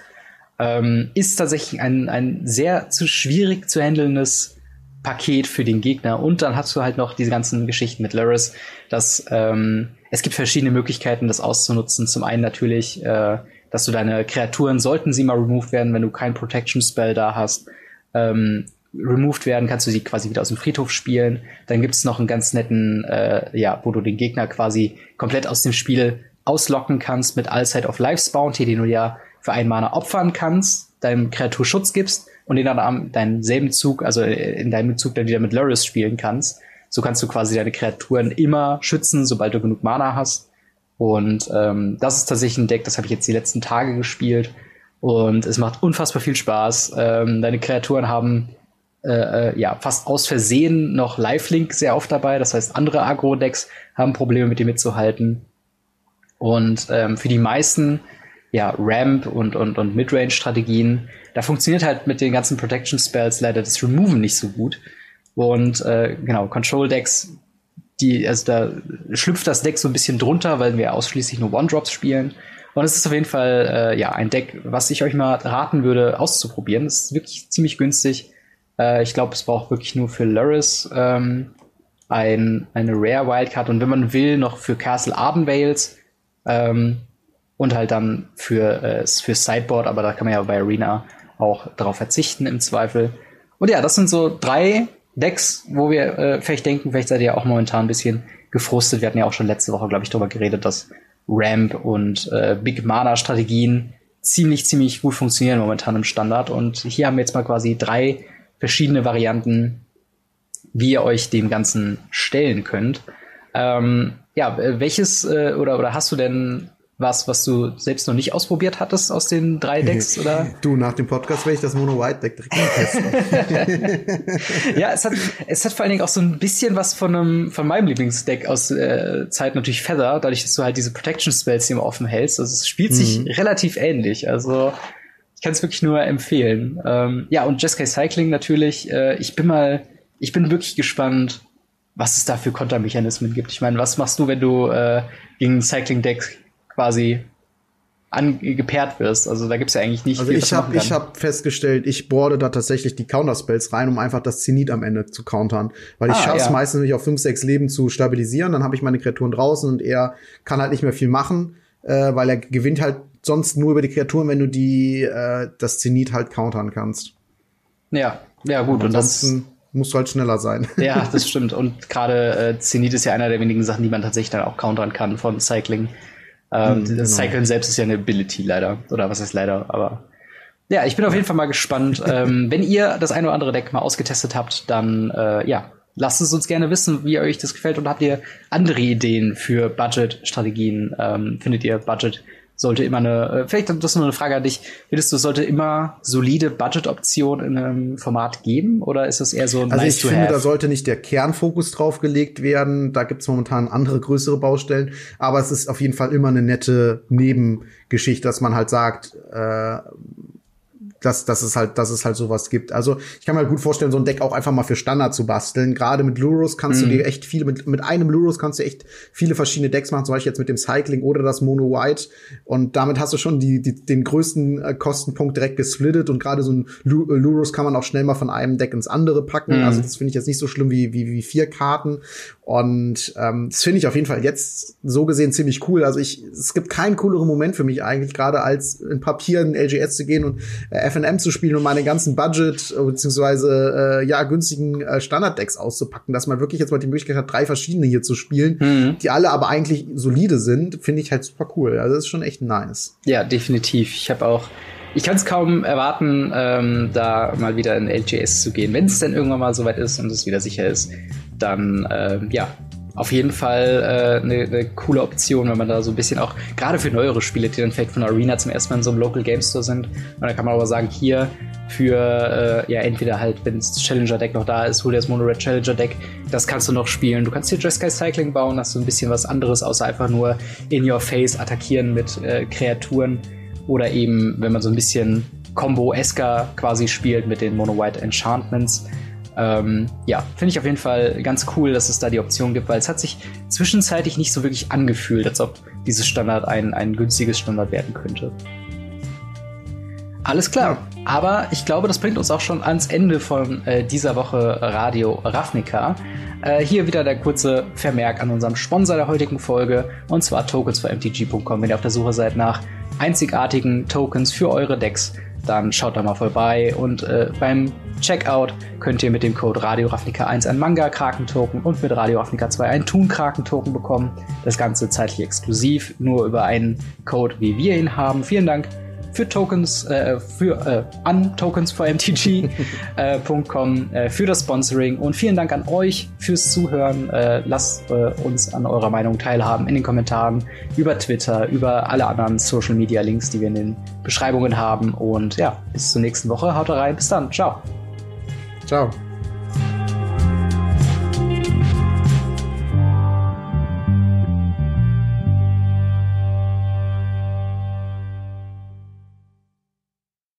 ähm, ist tatsächlich ein, ein sehr zu schwierig zu handelndes Paket für den Gegner. Und dann hast du halt noch diese ganzen Geschichten mit Luris, dass ähm, es gibt verschiedene Möglichkeiten, das auszunutzen. Zum einen natürlich, äh, dass du deine Kreaturen, sollten sie mal removed werden, wenn du kein Protection Spell da hast, ähm, removed werden, kannst du sie quasi wieder aus dem Friedhof spielen. Dann gibt es noch einen ganz netten, äh, ja, wo du den Gegner quasi komplett aus dem Spiel auslocken kannst mit Allside of Life's Bounty, den du ja für einen Mana opfern kannst, deinem Kreatur Schutz gibst und den dann am deinen selben Zug, also in deinem Zug dann wieder mit Luris spielen kannst. So kannst du quasi deine Kreaturen immer schützen, sobald du genug Mana hast. Und ähm, das ist tatsächlich ein Deck, das habe ich jetzt die letzten Tage gespielt. Und es macht unfassbar viel Spaß. Ähm, deine Kreaturen haben äh, äh, ja fast aus Versehen noch Lifelink sehr oft dabei. Das heißt, andere Agro-Decks haben Probleme mit dir mitzuhalten. Und ähm, für die meisten ja, Ramp und, und, und Midrange-Strategien. Da funktioniert halt mit den ganzen Protection-Spells leider das Removen nicht so gut. Und äh, genau, Control-Decks, die, also da schlüpft das Deck so ein bisschen drunter, weil wir ausschließlich nur One-Drops spielen. Und es ist auf jeden Fall äh, ja ein Deck, was ich euch mal raten würde, auszuprobieren. Es ist wirklich ziemlich günstig. Äh, ich glaube, es braucht wirklich nur für Luris ähm, ein, eine Rare Wildcard und wenn man will, noch für Castle Ardenvales. Ähm, und halt dann für, äh, für Sideboard, aber da kann man ja bei Arena auch darauf verzichten im Zweifel. Und ja, das sind so drei Decks, wo wir äh, vielleicht denken, vielleicht seid ihr auch momentan ein bisschen gefrustet. Wir hatten ja auch schon letzte Woche, glaube ich, darüber geredet, dass Ramp und äh, Big Mana Strategien ziemlich, ziemlich gut funktionieren momentan im Standard. Und hier haben wir jetzt mal quasi drei verschiedene Varianten, wie ihr euch dem Ganzen stellen könnt. Ähm, ja, welches äh, oder, oder hast du denn was, was du selbst noch nicht ausprobiert hattest aus den drei Decks, oder? Du, nach dem Podcast werde ich das Mono-White-Deck direkt testen. ja, es hat, es hat vor allen Dingen auch so ein bisschen was von einem, von meinem Lieblingsdeck aus äh, Zeit natürlich Feather, dadurch, dass du halt diese Protection-Spells immer offen hältst. Also es spielt mhm. sich relativ ähnlich. Also ich kann es wirklich nur empfehlen. Ähm, ja, und Jeskai Cycling natürlich. Äh, ich bin mal, ich bin wirklich gespannt, was es da für Kontermechanismen gibt. Ich meine, was machst du, wenn du äh, gegen Cycling-Deck quasi angepaart wirst. Also da gibt's ja eigentlich nicht also viel, ich habe ich habe festgestellt, ich boarde da tatsächlich die Counterspells rein, um einfach das Zenit am Ende zu countern, weil ich ah, schaff's ja. meistens nicht auf 5, 6 Leben zu stabilisieren, dann habe ich meine Kreaturen draußen und er kann halt nicht mehr viel machen, äh, weil er gewinnt halt sonst nur über die Kreaturen, wenn du die äh, das Zenit halt countern kannst. Ja, ja gut und, das musst du halt schneller sein. Ja, das stimmt und gerade äh, Zenit ist ja einer der wenigen Sachen, die man tatsächlich dann auch countern kann von Cycling. Ähm, mhm, genau. Das Cyclen selbst ist ja eine Ability leider. Oder was heißt leider, aber. Ja, ich bin auf jeden Fall mal gespannt. ähm, wenn ihr das eine oder andere Deck mal ausgetestet habt, dann äh, ja, lasst es uns gerne wissen, wie euch das gefällt und habt ihr andere Ideen für Budget-Strategien? Ähm, findet ihr Budget sollte immer eine, äh, vielleicht das ist nur eine Frage an dich, findest du, sollte immer solide Budget-Optionen in einem Format geben oder ist das eher so ein Also nice ich finde, have? da sollte nicht der Kernfokus drauf gelegt werden. Da gibt es momentan andere größere Baustellen, aber es ist auf jeden Fall immer eine nette Nebengeschichte, dass man halt sagt, äh, dass, dass es halt, dass es halt sowas gibt. Also ich kann mir halt gut vorstellen, so ein Deck auch einfach mal für Standard zu basteln. Gerade mit Lurus kannst mhm. du dir echt viele, mit, mit einem Lurus kannst du echt viele verschiedene Decks machen, zum Beispiel jetzt mit dem Cycling oder das Mono White. Und damit hast du schon die, die, den größten äh, Kostenpunkt direkt gesplittet. Und gerade so ein Lurus kann man auch schnell mal von einem Deck ins andere packen. Mhm. Also das finde ich jetzt nicht so schlimm wie, wie, wie vier Karten. Und ähm, das finde ich auf jeden Fall jetzt so gesehen ziemlich cool. Also ich, es gibt keinen cooleren Moment für mich eigentlich, gerade als in Papier in LGS zu gehen und äh, FNM zu spielen und meine ganzen Budget äh, beziehungsweise äh, ja günstigen äh, Standarddecks auszupacken, dass man wirklich jetzt mal die Möglichkeit hat, drei verschiedene hier zu spielen, mhm. die alle aber eigentlich solide sind, finde ich halt super cool. Also das ist schon echt nice. Ja, definitiv. Ich habe auch ich kann es kaum erwarten, ähm, da mal wieder in LGS zu gehen. Wenn es denn irgendwann mal soweit ist und es wieder sicher ist, dann äh, ja, auf jeden Fall eine äh, ne, ne coole Option, wenn man da so ein bisschen auch, gerade für neuere Spiele, die dann vielleicht von Arena zum ersten Mal in so einem Local Game Store sind. Und dann kann man aber sagen, hier für, äh, ja, entweder halt, wenn das Challenger Deck noch da ist, hol dir das Mono Red Challenger Deck, das kannst du noch spielen. Du kannst hier Jeskai Cycling bauen, hast du ein bisschen was anderes, außer einfach nur in your face attackieren mit äh, Kreaturen. Oder eben, wenn man so ein bisschen Combo-esker quasi spielt mit den Mono White Enchantments ähm, ja, finde ich auf jeden Fall ganz cool, dass es da die Option gibt, weil es hat sich zwischenzeitlich nicht so wirklich angefühlt, als ob dieses Standard ein, ein günstiges Standard werden könnte. Alles klar. Aber ich glaube, das bringt uns auch schon ans Ende von äh, dieser Woche Radio Ravnica. Äh, hier wieder der kurze Vermerk an unserem Sponsor der heutigen Folge, und zwar tokens4mtg.com. Wenn ihr auf der Suche seid nach einzigartigen Tokens für eure Decks, dann schaut da mal vorbei. Und äh, beim Checkout könnt ihr mit dem Code Radio Ravnica 1 ein Manga-Kraken-Token und mit Radio Ravnica 2 ein Toon-Kraken-Token bekommen. Das Ganze zeitlich exklusiv, nur über einen Code, wie wir ihn haben. Vielen Dank für Tokens, äh, für äh, an Tokens for MTG.com äh, äh, für das Sponsoring und vielen Dank an euch fürs Zuhören. Äh, lasst äh, uns an eurer Meinung teilhaben in den Kommentaren über Twitter, über alle anderen Social Media Links, die wir in den Beschreibungen haben. Und ja, bis zur nächsten Woche. Haut rein. Bis dann. Ciao. Ciao.